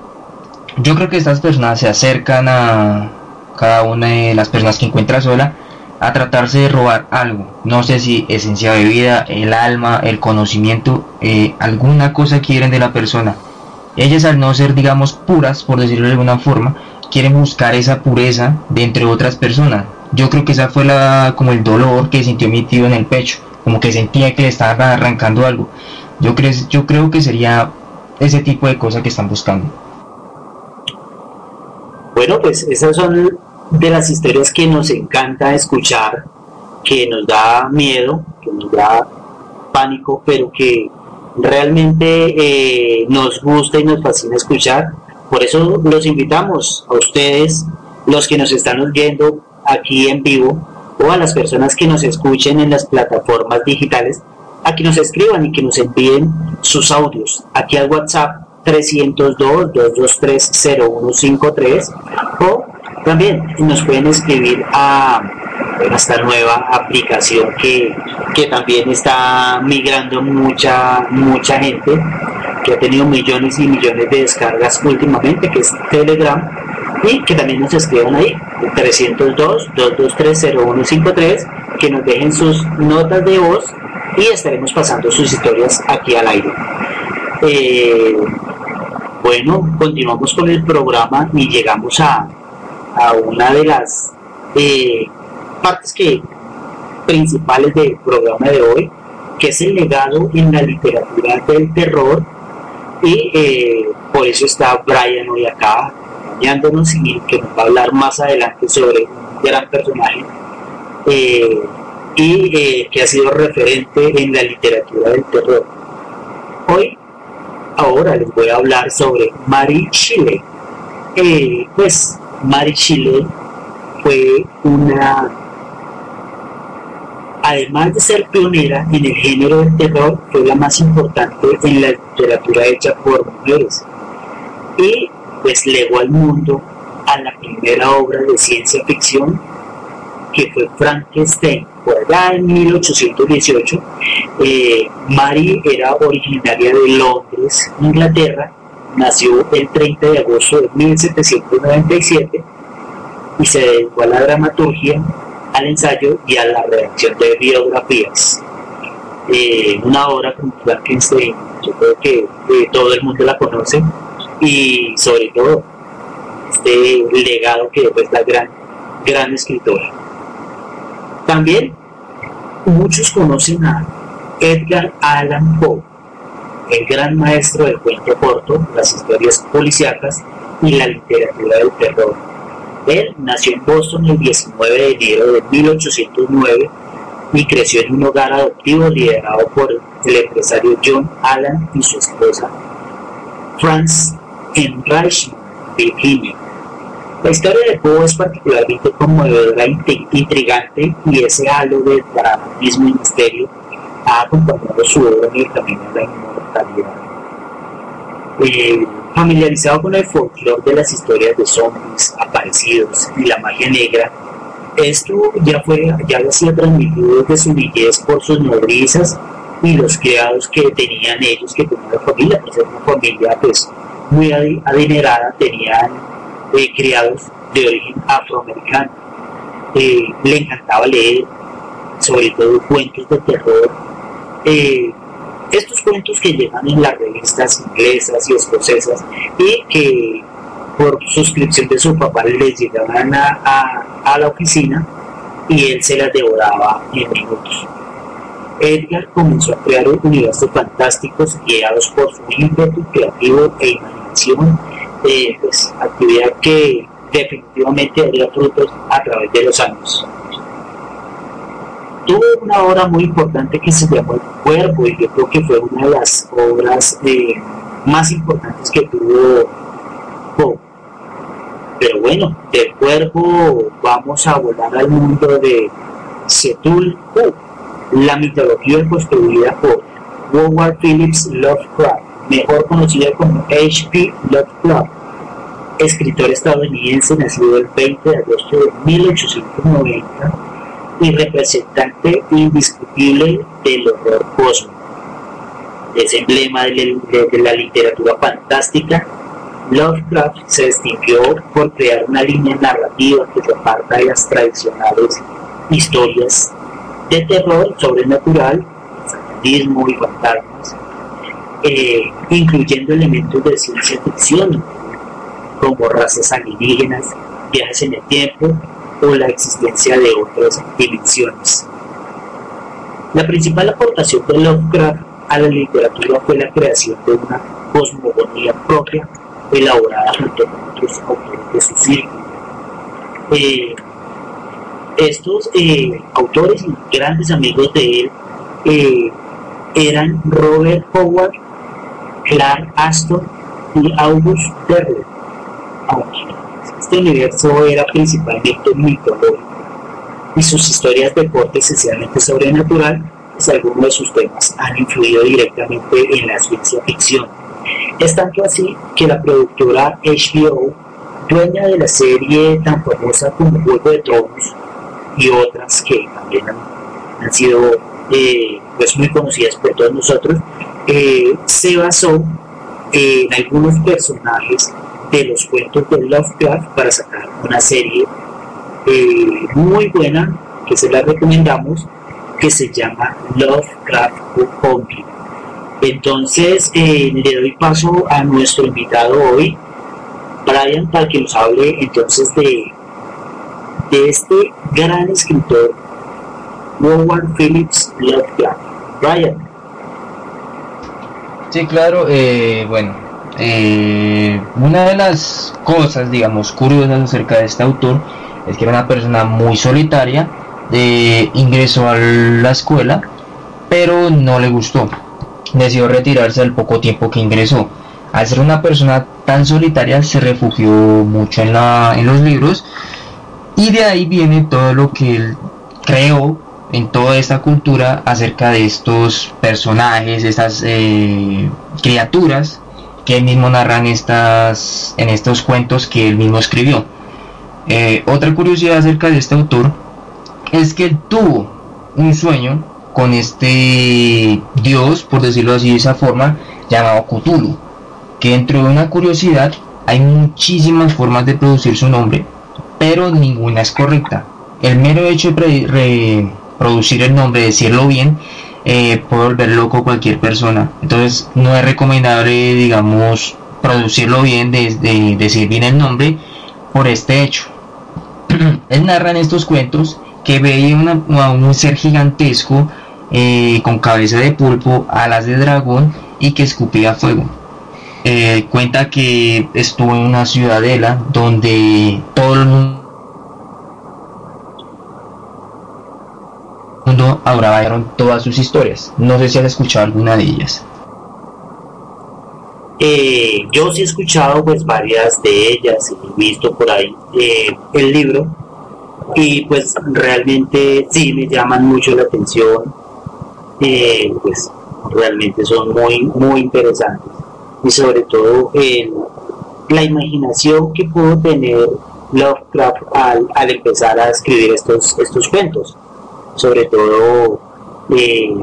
yo creo que estas personas se acercan a cada una de las personas que encuentra sola a tratarse de robar algo, no sé si esencia de vida, el alma, el conocimiento, eh, alguna cosa quieren de la persona. Ellas al no ser, digamos, puras, por decirlo de alguna forma, quieren buscar esa pureza de entre otras personas. Yo creo que esa fue la, como el dolor que sintió mi tío en el pecho, como que sentía que le estaba arrancando algo. Yo, creo, yo creo que sería ese tipo de cosas que están buscando. Bueno, pues esas son de las historias que nos encanta escuchar, que nos da miedo, que nos da pánico, pero que realmente eh, nos gusta y nos fascina escuchar. Por eso los invitamos a ustedes, los que nos están oyendo aquí en vivo, o a las personas que nos escuchen en las plataformas digitales, a que nos escriban y que nos envíen sus audios. Aquí al WhatsApp 302-223-0153 o también nos pueden escribir a esta nueva aplicación que, también está migrando mucha, mucha gente, que ha tenido millones y millones de descargas últimamente, que es Telegram, y que también nos escriban ahí, 302-223-0153, que nos dejen sus notas de voz y estaremos pasando sus historias aquí al aire. Eh, bueno, continuamos con el programa y llegamos a, a una de las eh, partes que principales del programa de hoy, que es el legado en la literatura del terror. Y eh, por eso está Brian hoy acá acompañándonos y que nos va a hablar más adelante sobre un gran personaje y que ha sido referente en la literatura del terror. Hoy, ahora les voy a hablar sobre Mary Shelley. pues Mary Chile fue una, además de ser pionera en el género del terror, fue la más importante en la literatura hecha por mujeres y pues legó al mundo a la primera obra de ciencia ficción que fue Frankenstein. Por allá en 1818, eh, Mary era originaria de Londres, Inglaterra, nació el 30 de agosto de 1797 y se dedicó a la dramaturgia, al ensayo y a la redacción de biografías. Eh, una obra como Frankenstein, yo creo que eh, todo el mundo la conoce y sobre todo este legado que es la gran, gran escritora. También muchos conocen a Edgar Allan Poe, el gran maestro del cuento corto, las historias policíacas y la literatura del terror. Él nació en Boston el 19 de enero de 1809 y creció en un hogar adoptivo liderado por el empresario John Allan y su esposa Franz en Reich, Virginia. La historia de Poe es particularmente conmovedora intrigante y ese halo de dramatismo y misterio ha acompañado su obra en el camino de la eh, familiarizado con el folclore de las historias de zombies, aparecidos y la magia negra, esto ya fue ya había sido transmitido desde su niñez por sus nodrizas y los criados que tenían ellos, que tenían la familia, por ser una familia pues muy adinerada, tenían criados de origen afroamericano. Eh, le encantaba leer, sobre todo cuentos de terror, eh, estos cuentos que llegan en las revistas inglesas y escocesas y que por suscripción de su papá les llegaban a, a, la oficina y él se las devoraba en minutos. Edgar comenzó a crear universos fantásticos guiados por su ímpetu creativo e imaginación, eh, pues, actividad que definitivamente daría frutos a través de los años tuvo una obra muy importante que se llamó El Cuerpo y yo creo que fue una de las obras eh, más importantes que tuvo Poe. Pero bueno, del cuerpo vamos a volar al mundo de Setul la mitología construida por Howard Phillips Lovecraft, mejor conocida como H.P. Lovecraft, escritor estadounidense nacido el 20 de agosto de 1890 y representante indiscutible del horror cósmico. Es emblema de, la literatura fantástica. Lovecraft se distinguió por crear una línea narrativa que se aparta de las tradicionales historias de terror sobrenatural, satanismo y fantasmas, eh, incluyendo elementos de ciencia ficción, como razas alienígenas, viajes en el tiempo o la existencia de otras dimensiones. La principal aportación de Lovecraft a la literatura fue la creación de una cosmogonía propia elaborada junto con otros autores de su círculo. Eh, estos eh, autores y grandes amigos de él eran Robert Howard, Clark Aston y August Derleth. Este universo era principalmente mitológico y sus historias de corte esencialmente sobrenatural, pues algunos de sus temas han influido directamente en la ciencia ficción. Es tanto así que la productora HBO, dueña de la serie tan famosa como Juego de Tronos y otras que también han, sido eh, pues muy conocidas por todos nosotros, eh, se basó en algunos personajes de los cuentos de Lovecraft para sacar una serie eh, muy buena que se la recomendamos que se llama Lovecraft Country. Entonces eh, le doy paso a nuestro invitado hoy, Brian, para que nos hable entonces de, de este gran escritor, Howard Phillips Lovecraft. Brian. Sí, claro, eh, bueno, eh, una de las cosas, digamos, curiosas acerca de este autor es que era una persona muy solitaria, ingresó a la escuela, pero no le gustó. Decidió retirarse al poco tiempo que ingresó. Al ser una persona tan solitaria, se refugió mucho en, la, en los libros y de ahí viene todo lo que él creó en toda esta cultura acerca de estos personajes, estas eh, criaturas que él mismo narran estas, en estos cuentos que él mismo escribió. Eh, otra curiosidad acerca de este autor es que él tuvo un sueño con este dios, por decirlo así de esa forma, llamado Cthulhu, que dentro de una curiosidad hay muchísimas formas de producir su nombre, pero ninguna es correcta. El mero hecho de producir el nombre, decirlo bien, eh, puede volver loco cualquier persona. Entonces no es recomendable, digamos, producirlo bien, de, decir bien el nombre por este hecho. Él narra en estos cuentos que veía a un ser gigantesco eh, con cabeza de pulpo, alas de dragón y que escupía fuego. Eh, cuenta que estuvo en una ciudadela donde todo el mundo mundo adoraron todas sus historias. No sé si has escuchado alguna de ellas. Eh, yo sí he escuchado pues varias de ellas y he visto por ahí eh, el libro y pues realmente sí me llaman mucho la atención eh, pues realmente son muy muy interesantes y sobre todo la imaginación que pudo tener Lovecraft al, al empezar a escribir estos estos cuentos sobre todo eh,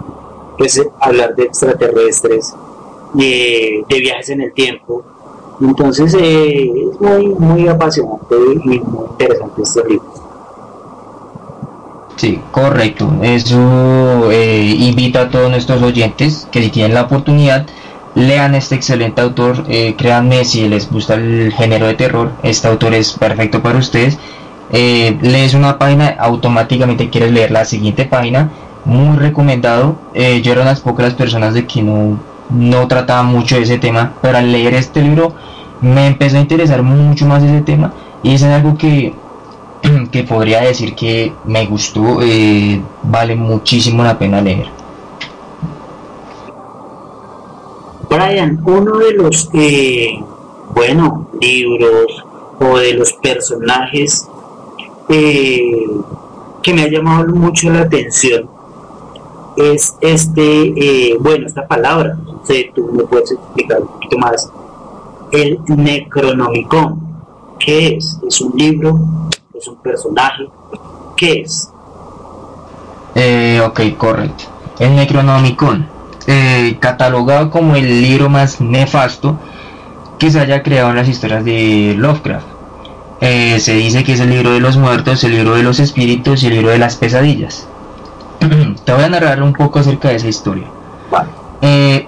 pues hablar de extraterrestres, de viajes en el tiempo. Entonces eh, es muy, muy apasionante y muy interesante este libro. Sí, correcto. Eso eh, invita a todos nuestros oyentes que si tienen la oportunidad lean este excelente autor. créanme, si les gusta el género de terror, este autor es perfecto para ustedes eh, lees una página, automáticamente quieres leer la siguiente página, muy recomendado. Eh, yo era una de las pocas personas de que no, no trataba mucho de ese tema, pero al leer este libro me empezó a interesar mucho más ese tema y es algo que, que podría decir que me gustó, eh, vale muchísimo la pena leer. Brian, uno de los, bueno, libros o de los personajes eh, que me ha llamado mucho la atención es este, eh, bueno, esta palabra, no sé, tú me puedes explicar un poquito más, el Necronomicon, ¿qué es? ¿Es un libro? ¿Es un personaje? ¿Qué es? Eh, ok, correcto. El Necronomicon, eh, catalogado como el libro más nefasto que se haya creado en las historias de Lovecraft eh, se dice que es el libro de los muertos, el libro de los espíritus y el libro de las pesadillas. Te voy a narrar un poco acerca de esa historia. Eh,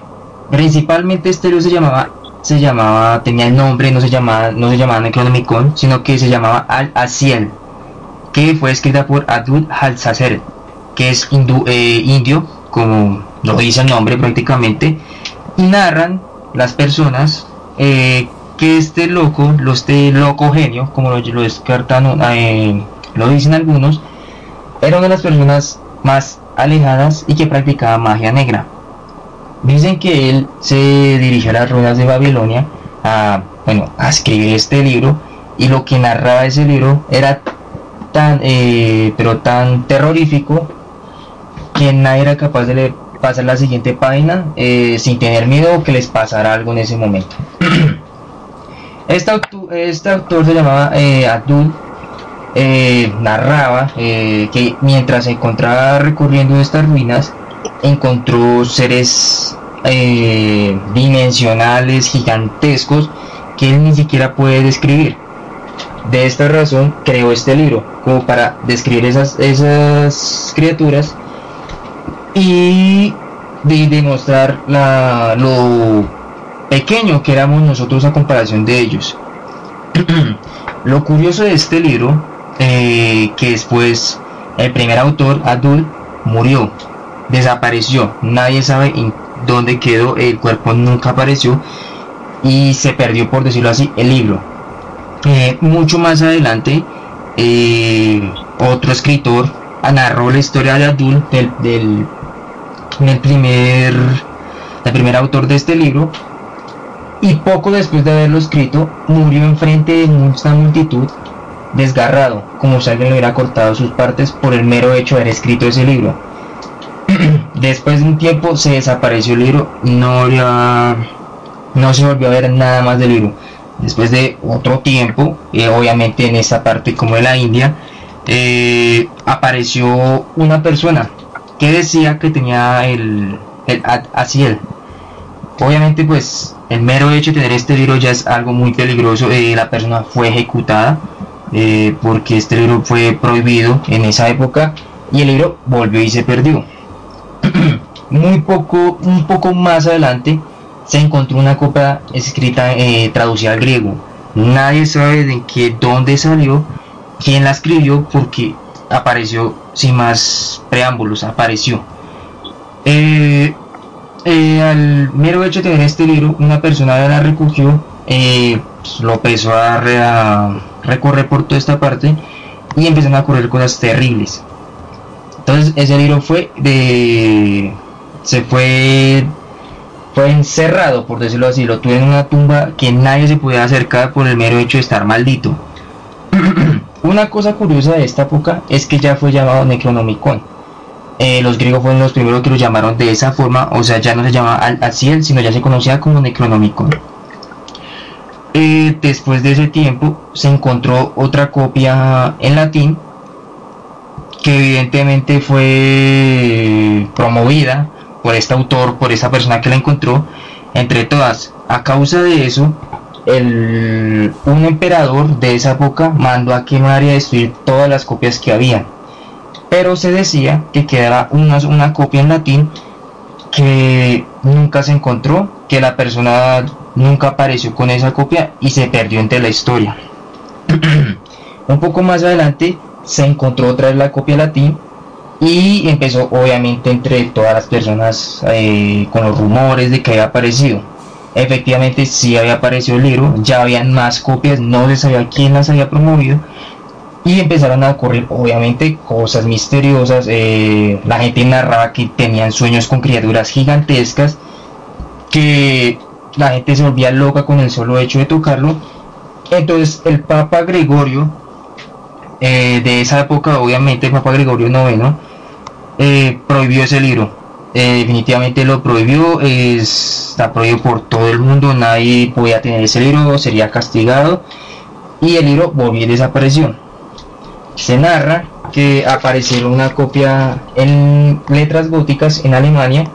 principalmente este libro se llamaba, se llamaba, tenía el nombre, no se llamaba, no se llamaba Necronomicon, sino que se llamaba Al Asiel, que fue escrita por Abdul al que es eh, indio, como lo dice el nombre prácticamente, y narran las personas eh, que este loco, lo este loco genio, como lo, descartan, eh, lo dicen algunos, era una de las personas más alejadas y que practicaba magia negra. Dicen que él se dirigió a las ruinas de Babilonia a, bueno, a escribir este libro y lo que narraba ese libro era tan, eh, pero tan terrorífico que nadie era capaz de pasar la siguiente página eh, sin tener miedo que les pasara algo en ese momento. este, autor, este autor se llamaba eh, Abdul, eh, narraba que mientras se encontraba recorriendo estas ruinas, encontró seres dimensionales gigantescos que él ni siquiera puede describir. De esta razón creó este libro, como para describir esas, esas criaturas y de demostrar la, lo pequeño que éramos nosotros a comparación de ellos. lo curioso de este libro, eh, que después el primer autor, Adul, murió, desapareció, nadie sabe dónde quedó, el cuerpo nunca apareció y se perdió, por decirlo así, el libro. Eh, mucho más adelante, eh, otro escritor narró la historia de Adul del el primer, el primer autor de este libro, y poco después de haberlo escrito, murió enfrente de mucha multitud, desgarrado, como si alguien le hubiera cortado sus partes por el mero hecho de haber escrito ese libro. después de un tiempo se desapareció el libro, no, no se volvió a ver nada más del libro. Después de otro tiempo, eh, obviamente en esta parte como de la India, eh, apareció una persona que decía que tenía el, el Asiel. Obviamente pues el mero hecho de tener este libro ya es algo muy peligroso. Eh, la persona fue ejecutada eh, porque este libro fue prohibido en esa época y el libro volvió y se perdió. muy poco, un poco más adelante se encontró una copia escrita, eh, traducida al griego. Nadie sabe de qué, dónde salió, quién la escribió, porque apareció sin más preámbulos, apareció. Eh, al mero hecho de tener este libro, una persona la recogió, eh, pues, lo empezó a, recorrer por toda esta parte y empezaron a ocurrir cosas terribles. Entonces ese libro fue de... se fue fue encerrado, por decirlo así, lo tuve en una tumba que nadie se podía acercar por el mero hecho de estar maldito. Una cosa curiosa de esta época es que ya fue llamado Necronomicon. Eh, los griegos fueron los primeros que lo llamaron de esa forma, o sea, ya no se llamaba Al sino ya se conocía como Necronomicon. Eh, después de ese tiempo se encontró otra copia en latín que evidentemente fue promovida por este autor, por esa persona que la encontró. Entre todas, a causa de eso, el, un emperador de esa época mandó a quemar y a destruir todas las copias que había. Pero se decía que quedaba una, una copia en latín que nunca se encontró, que la persona nunca apareció con esa copia y se perdió entre la historia. un poco más adelante se encontró otra vez la copia latín y empezó obviamente entre todas las personas eh, con los rumores de que había aparecido efectivamente sí había aparecido el libro, ya habían más copias, no se sabía quién las había promovido y empezaron a ocurrir obviamente cosas misteriosas, eh, la gente narraba que tenían sueños con criaturas gigantescas, que la gente se volvía loca con el solo hecho de tocarlo, entonces el Papa Gregorio, eh, de esa época obviamente el Papa Gregorio IX, eh, prohibió ese libro, definitivamente lo prohibió, está prohibido por todo el mundo, nadie podía tener ese libro, sería castigado y el libro volvió y desapareció. Se narra que apareció una copia en letras góticas en Alemania,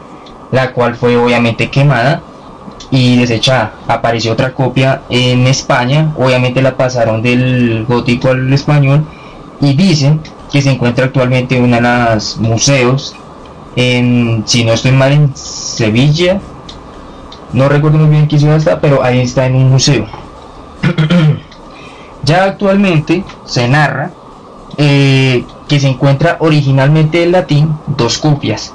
la cual fue obviamente quemada y desechada. Apareció otra copia en España, obviamente la pasaron del gótico al español y dicen que se encuentra actualmente en uno de los museos, en, si no estoy mal, en Sevilla. No recuerdo muy bien qué ciudad está, pero ahí está en un museo. ya actualmente se narra eh, que se encuentra originalmente en latín dos copias.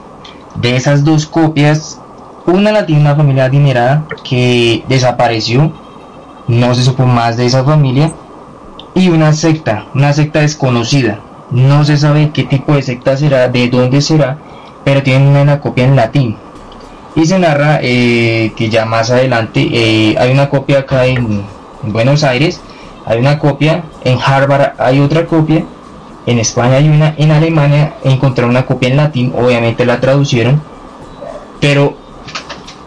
De esas dos copias, una la tiene una familia adinerada que desapareció, no se supo más de esa familia, y una secta, una secta desconocida. No se sabe qué tipo de secta será, de dónde será, pero tienen una copia en latín. Y se narra eh, que ya más adelante eh, hay una copia acá en, Buenos Aires, hay una copia, en Harvard hay otra copia, en España hay una, en Alemania encontraron una copia en latín, obviamente la traducieron, pero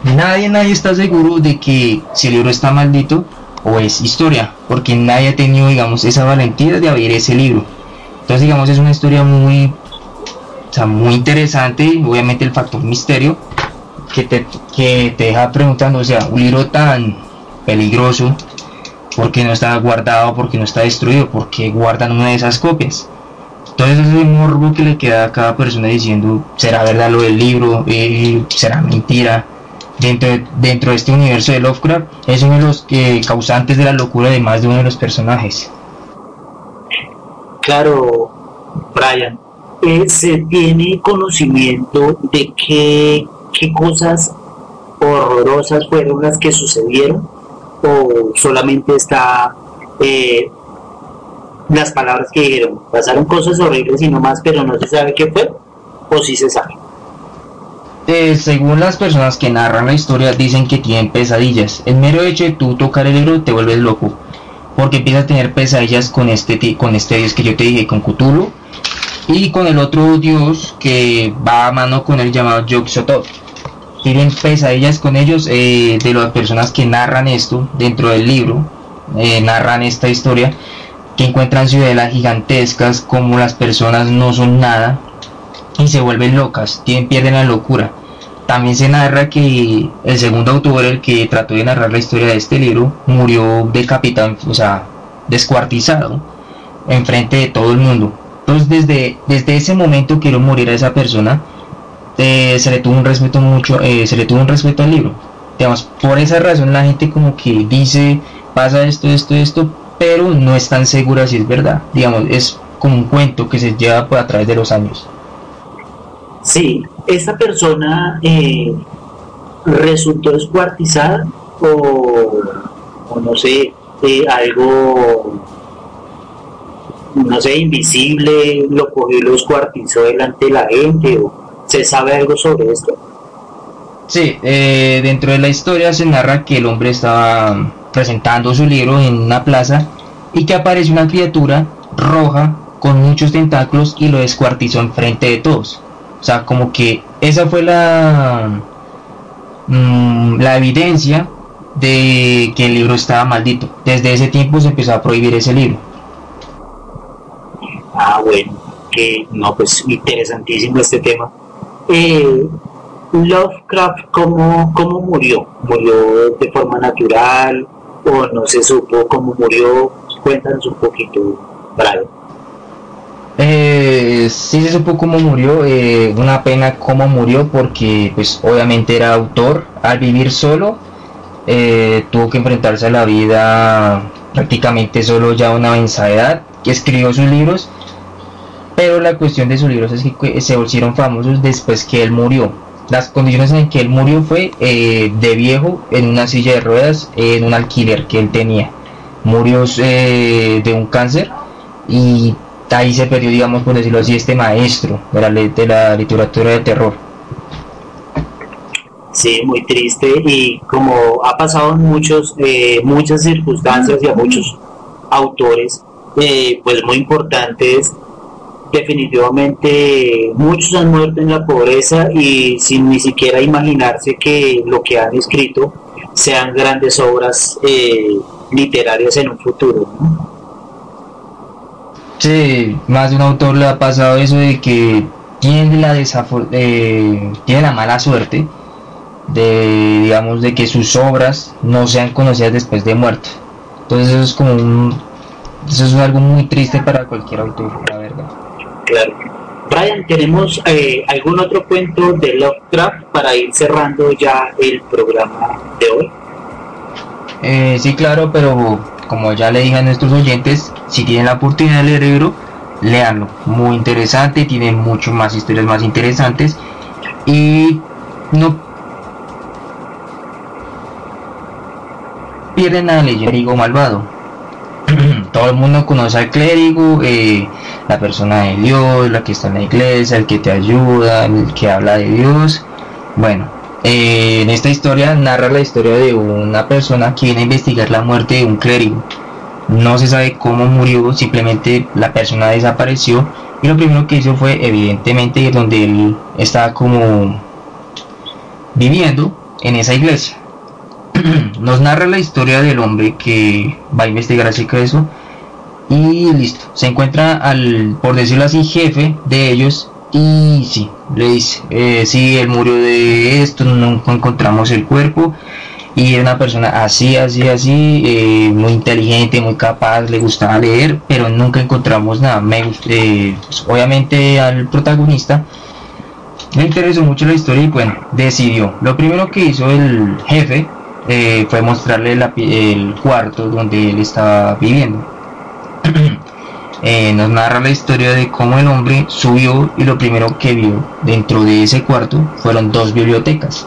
nadie, nadie está seguro de que si el libro está maldito o es historia, porque nadie ha tenido, digamos, esa valentía de abrir ese libro. Entonces, digamos, es una historia muy, o sea, muy interesante, obviamente el factor misterio, que te, que te deja preguntando, o sea, un libro tan peligroso, ¿por qué no está guardado? ¿Por qué no está destruido? ¿Por qué guardan una de esas copias? Entonces ese morbo que le queda a cada persona diciendo, ¿será verdad lo del libro? Eh, ¿Será mentira? dentro de, dentro de este universo de Lovecraft es uno de los eh, causantes de la locura de más de uno de los personajes. Claro, Brian, eh, ¿se tiene conocimiento de qué, qué cosas horrorosas fueron las que sucedieron? ¿O solamente está eh, las palabras que dijeron? Pasaron cosas horribles y no más, pero no se sabe qué fue, o si sí se sabe. Según las personas que narran la historia, dicen que tienen pesadillas. El mero hecho de tú tocar el libro te vuelves loco. Porque empiezas a tener pesadillas con este, con este dios que yo te dije, con Cthulhu. Y con el otro dios que va a mano con el llamado yog Tienen pesadillas con ellos eh, de las personas que narran esto dentro del libro. Eh, narran esta historia. Que encuentran ciudadelas gigantescas como las personas no son nada y se vuelven locas, tienen, pierden la locura. También se narra que el segundo autor, el que trató de narrar la historia de este libro, murió decapitado, o sea, descuartizado, enfrente de todo el mundo. Entonces, desde, desde ese momento quiero morir a esa persona, eh, se le tuvo un respeto mucho, eh, se le tuvo un respeto al libro. Digamos, por esa razón la gente como que dice, pasa esto, esto, esto, pero no es tan segura si es verdad. Digamos, es como un cuento que se lleva a través de los años. Sí, esta persona eh, resultó descuartizada o, no sé, eh, algo, no sé, invisible, lo cogió y lo descuartizó delante de la gente, o se sabe algo sobre esto. Sí, eh, dentro de la historia se narra que el hombre estaba presentando su libro en una plaza y que apareció una criatura roja con muchos tentáculos y lo descuartizó enfrente de todos. O sea, como que esa fue la, mm, la evidencia de que el libro estaba maldito. Desde ese tiempo se empezó a prohibir ese libro. Ah, bueno, que no, pues interesantísimo este tema. Eh, Lovecraft, ¿cómo, ¿cómo murió? ¿Murió de forma natural o no se supo cómo murió? Cuéntanos un poquito, Brian. Eh, sí se supo cómo murió, eh, una pena cómo murió porque pues obviamente era autor, al vivir solo eh, tuvo que enfrentarse a la vida prácticamente solo ya a una avanzada edad, escribió sus libros, pero la cuestión de sus libros es que se volvieron famosos después que él murió. Las condiciones en que él murió fue eh, de viejo en una silla de ruedas en un alquiler que él tenía. Murió de un cáncer y ahí se perdió, digamos, por decirlo así, este maestro de la, de la literatura de terror. Sí, muy triste y como ha pasado en muchos, eh, muchas circunstancias y a muchos autores, eh, pues muy importantes, definitivamente muchos han muerto en la pobreza y sin ni siquiera imaginarse que lo que han escrito sean grandes obras eh, literarias en un futuro. Sí, más de un autor le ha pasado eso de que tiene la, eh, tiene la mala suerte de digamos de que sus obras no sean conocidas después de muerto. Entonces eso es como un eso es algo muy triste para cualquier autor, la verdad. Claro. Brian, ¿tenemos eh, algún otro cuento de Lovecraft para ir cerrando ya el programa de hoy? Eh, sí, claro, pero como ya le dije a nuestros oyentes, si tienen la oportunidad de leer el libro, leanlo. Muy interesante, tiene mucho más historias más interesantes y no pierden a leyenda clérigo malvado. Todo el mundo conoce al clérigo, eh, la persona de Dios, la que está en la iglesia, el que te ayuda, el que habla de Dios. Bueno, eh, en esta historia narra la historia de una persona que viene a investigar la muerte de un clérigo. No se sabe cómo murió, simplemente la persona desapareció y lo primero que hizo fue evidentemente donde él estaba como viviendo en esa iglesia. Nos narra la historia del hombre que va a investigar acerca de eso y listo. Se encuentra al, por decirlo así, jefe de ellos y sí, le dice, eh, sí, él murió de esto, no encontramos el cuerpo y era una persona así, así, así, eh, muy inteligente, muy capaz, le gustaba leer, pero nunca encontramos nada. Me, eh, pues, obviamente al protagonista le interesó mucho la historia y bueno, decidió. Lo primero que hizo el jefe eh, fue mostrarle el cuarto donde él estaba viviendo. Eh, nos narra la historia de cómo el hombre subió y lo primero que vio dentro de ese cuarto fueron dos bibliotecas.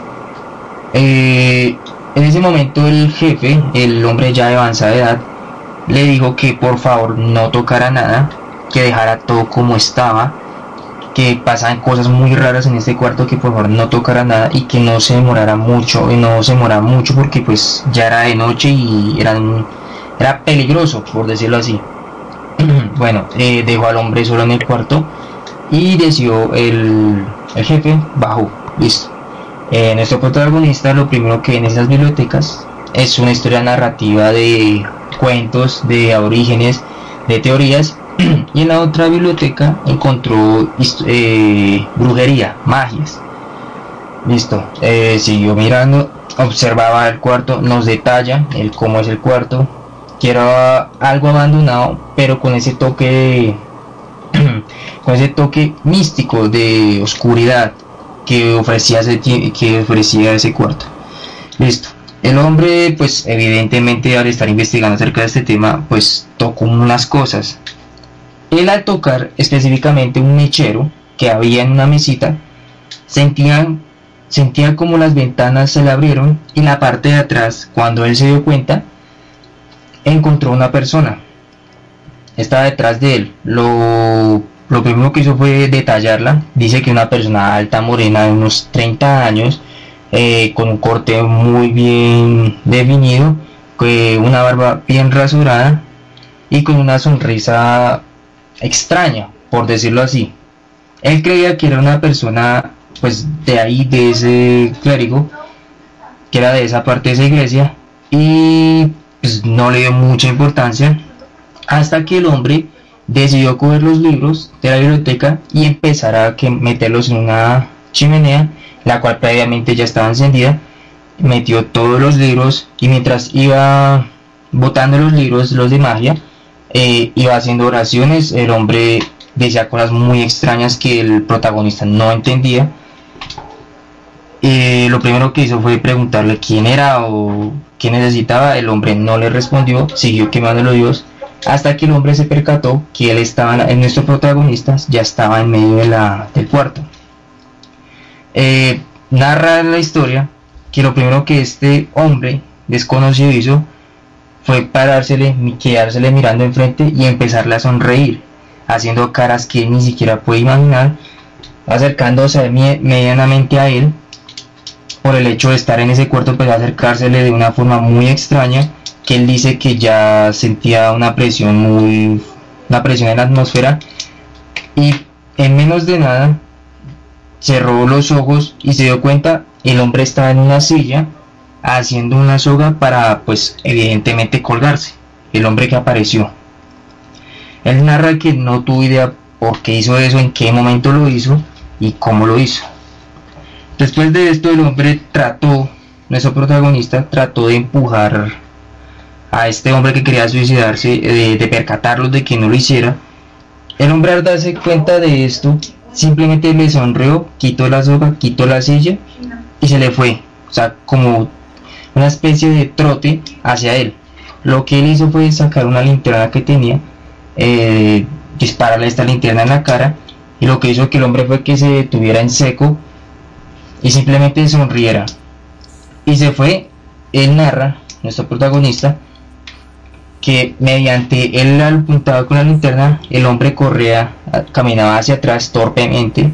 Eh, en ese momento el jefe, el hombre ya de avanzada edad, le dijo que por favor no tocara nada, que dejara todo como estaba, que pasaban cosas muy raras en este cuarto, que por favor no tocara nada y que no se demorara mucho, y no se demorara mucho porque pues ya era de noche y era peligroso, por decirlo así. bueno, eh, dejó al hombre solo en el cuarto y decidió el, jefe bajó. Listo. Eh, nuestro protagonista lo primero que en esas bibliotecas es una historia narrativa de cuentos, de orígenes, de teorías. y en la otra biblioteca encontró eh, brujería, magias. Listo. siguió mirando, observaba el cuarto, nos detalla el cómo es el cuarto, quiero algo abandonado, pero con ese toque, con ese toque místico de oscuridad que ofrecía ese, que ofrecía ese cuarto. Listo. El hombre, pues evidentemente al estar investigando acerca de este tema, pues tocó unas cosas. Él al tocar específicamente un mechero que había en una mesita, sentían, sentía como las ventanas se le abrieron y la parte de atrás, cuando él se dio cuenta, encontró una persona. Estaba detrás de él. Lo, primero que hizo fue detallarla. Dice que una persona alta, morena, de unos 30 años, eh, con un corte muy bien definido, una barba bien rasurada y con una sonrisa extraña, por decirlo así. Él creía que era una persona, pues de ahí, de ese clérigo, que era de esa parte de esa iglesia, y pues, no le dio mucha importancia hasta que el hombre decidió coger los libros de la biblioteca y empezar a que meterlos en una chimenea, la cual previamente ya estaba encendida. Metió todos los libros y mientras iba botando los libros, los de magia, eh, iba haciendo oraciones. El hombre decía cosas muy extrañas que el protagonista no entendía. Eh, lo primero que hizo fue preguntarle quién era o qué necesitaba. El hombre no le respondió, siguió quemándolo Dios, hasta que el hombre se percató que él estaba, en nuestro protagonista ya estaba en medio de la, del cuarto. Eh, narra la historia que lo primero que este hombre desconocido hizo fue parársele, quedársele mirando enfrente y empezarle a sonreír, haciendo caras que ni siquiera puede imaginar, acercándose medianamente a él por el hecho de estar en ese cuarto, pues acercársele de una forma muy extraña, que él dice que ya sentía una presión muy, una presión en la atmósfera, y en menos de nada cerró los ojos y se dio cuenta el hombre estaba en una silla haciendo una soga para pues evidentemente colgarse el hombre que apareció. Él narra que no tuvo idea por qué hizo eso en qué momento lo hizo y cómo lo hizo Después de esto el hombre trató, nuestro protagonista trató de empujar a este hombre que quería suicidarse, de, de percatarlo de que no lo hiciera. El hombre al darse cuenta de esto, simplemente le sonrió, quitó la soga, quitó la silla y se le fue. O sea, como una especie de trote hacia él. Lo que él hizo fue sacar una linterna que tenía, eh, dispararle esta linterna en la cara y lo que hizo que el hombre fue que se detuviera en seco y simplemente sonriera. Y se fue, él narra, nuestro protagonista, que mediante él apuntaba con la linterna, el hombre corría, caminaba hacia atrás torpemente,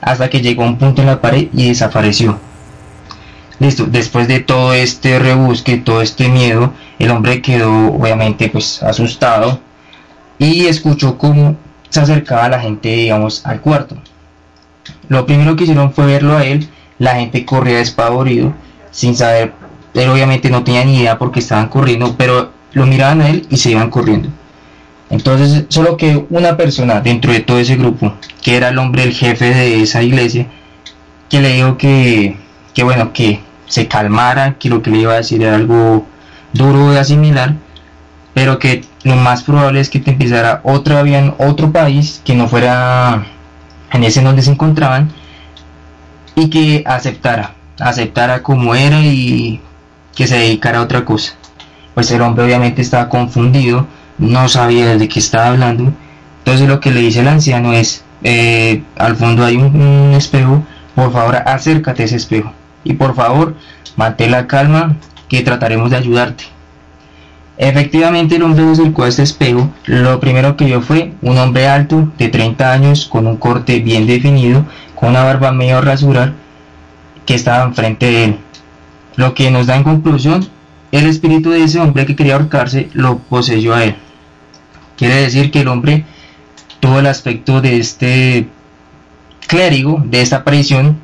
hasta que llegó a un punto en la pared y desapareció. Listo, después de todo este rebusque, todo este miedo, el hombre quedó obviamente pues asustado y escuchó cómo se acercaba la gente, digamos, al cuarto. Lo primero que hicieron fue verlo a él, la gente corría despavorido, sin saber, él obviamente no tenía ni idea porque estaban corriendo, pero lo miraban a él y se iban corriendo. Entonces, solo que una persona dentro de todo ese grupo, que era el hombre, el jefe de esa iglesia, que le dijo que, que bueno, que se calmara, que lo que le iba a decir era algo duro de asimilar, pero que lo más probable es que te empezara otra vía en otro país que no fuera en ese donde se encontraban y que aceptara, aceptara como era y que se dedicara a otra cosa. Pues el hombre obviamente estaba confundido, no sabía de qué estaba hablando. Entonces lo que le dice el anciano es, eh, al fondo hay un, un espejo, por favor acércate a ese espejo y por favor mantén la calma que trataremos de ayudarte. Efectivamente el hombre se acercó a este espejo, lo primero que vio fue un hombre alto de 30 años con un corte bien definido, con una barba medio rasurar que estaba enfrente de él. Lo que nos da en conclusión, el espíritu de ese hombre que quería ahorcarse lo poseyó a él. Quiere decir que el hombre tuvo el aspecto de este clérigo, de esta aparición,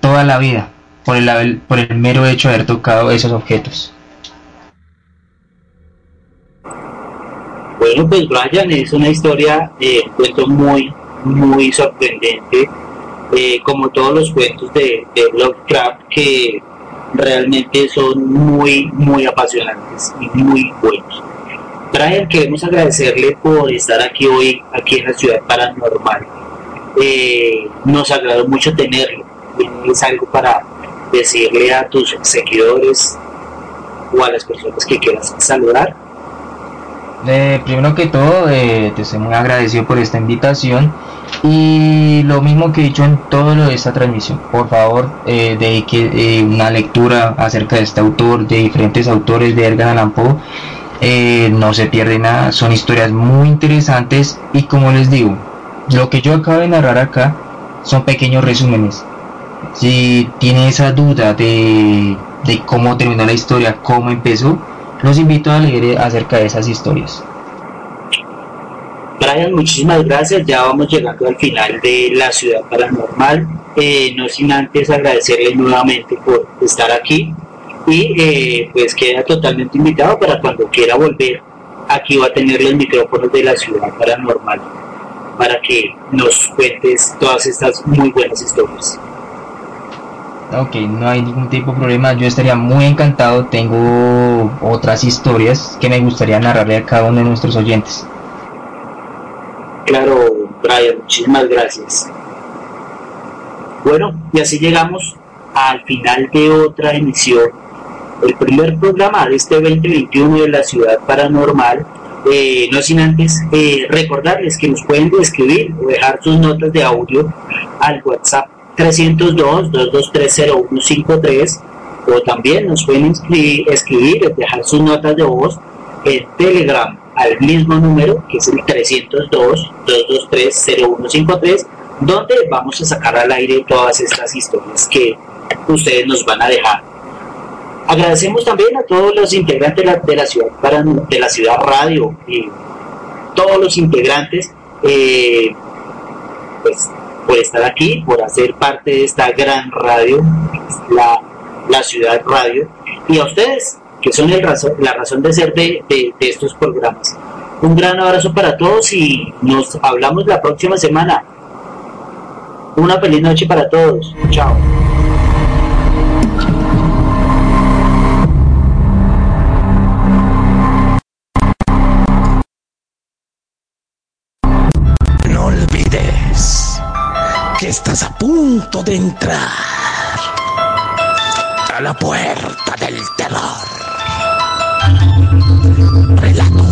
toda la vida por el, por el mero hecho de haber tocado esos objetos. Bueno, pues Brian es una historia, eh, un cuento muy, muy sorprendente, eh, como todos los cuentos de, Lovecraft que realmente son muy, muy apasionantes y muy buenos. Brian, queremos agradecerle por estar aquí hoy, aquí en la ciudad paranormal. Eh, nos agradó mucho tenerlo. Es algo para decirle a tus seguidores o a las personas que quieras saludar? Primero que todo, te estoy muy agradecido por esta invitación y lo mismo que he dicho en todo lo de esta transmisión, por favor eh, dedique eh, una lectura acerca de este autor, de diferentes autores de Edgar Allan eh, no se pierde nada, son historias muy interesantes y como les digo, lo que yo acabo de narrar acá son pequeños resúmenes, si tiene esa duda de, de cómo terminó la historia, cómo empezó, los invito a leer acerca de esas historias. Brian, muchísimas gracias. Ya vamos llegando al final de la ciudad paranormal. Eh, no sin antes agradecerle nuevamente por estar aquí y eh, pues queda totalmente invitado para cuando quiera volver. Aquí va a tener los micrófonos de la ciudad paranormal para que nos cuentes todas estas muy buenas historias. Ok, no hay ningún tipo de problema. Yo estaría muy encantado. Tengo otras historias que me gustaría narrarle a cada uno de nuestros oyentes. Claro, Brian, muchísimas gracias. Bueno, y así llegamos al final de otra emisión, el primer programa de este 2021 de la Ciudad Paranormal. Eh, no sin antes eh, recordarles que nos pueden escribir o dejar sus notas de audio al WhatsApp 302-2230153 o también nos pueden escribir, dejar sus notas de voz en Telegram al mismo número que es el 302-2230153 donde vamos a sacar al aire todas estas historias que ustedes nos van a dejar. Agradecemos también a todos los integrantes de la, ciudad de la ciudad radio y todos los integrantes eh, pues por estar aquí, por hacer parte de esta gran radio, la, la ciudad radio, y a ustedes, que son el razón, la razón de ser de, de, de estos programas. Un gran abrazo para todos y nos hablamos la próxima semana. Una feliz noche para todos. Chao. De entrar a la puerta del terror. Relatos,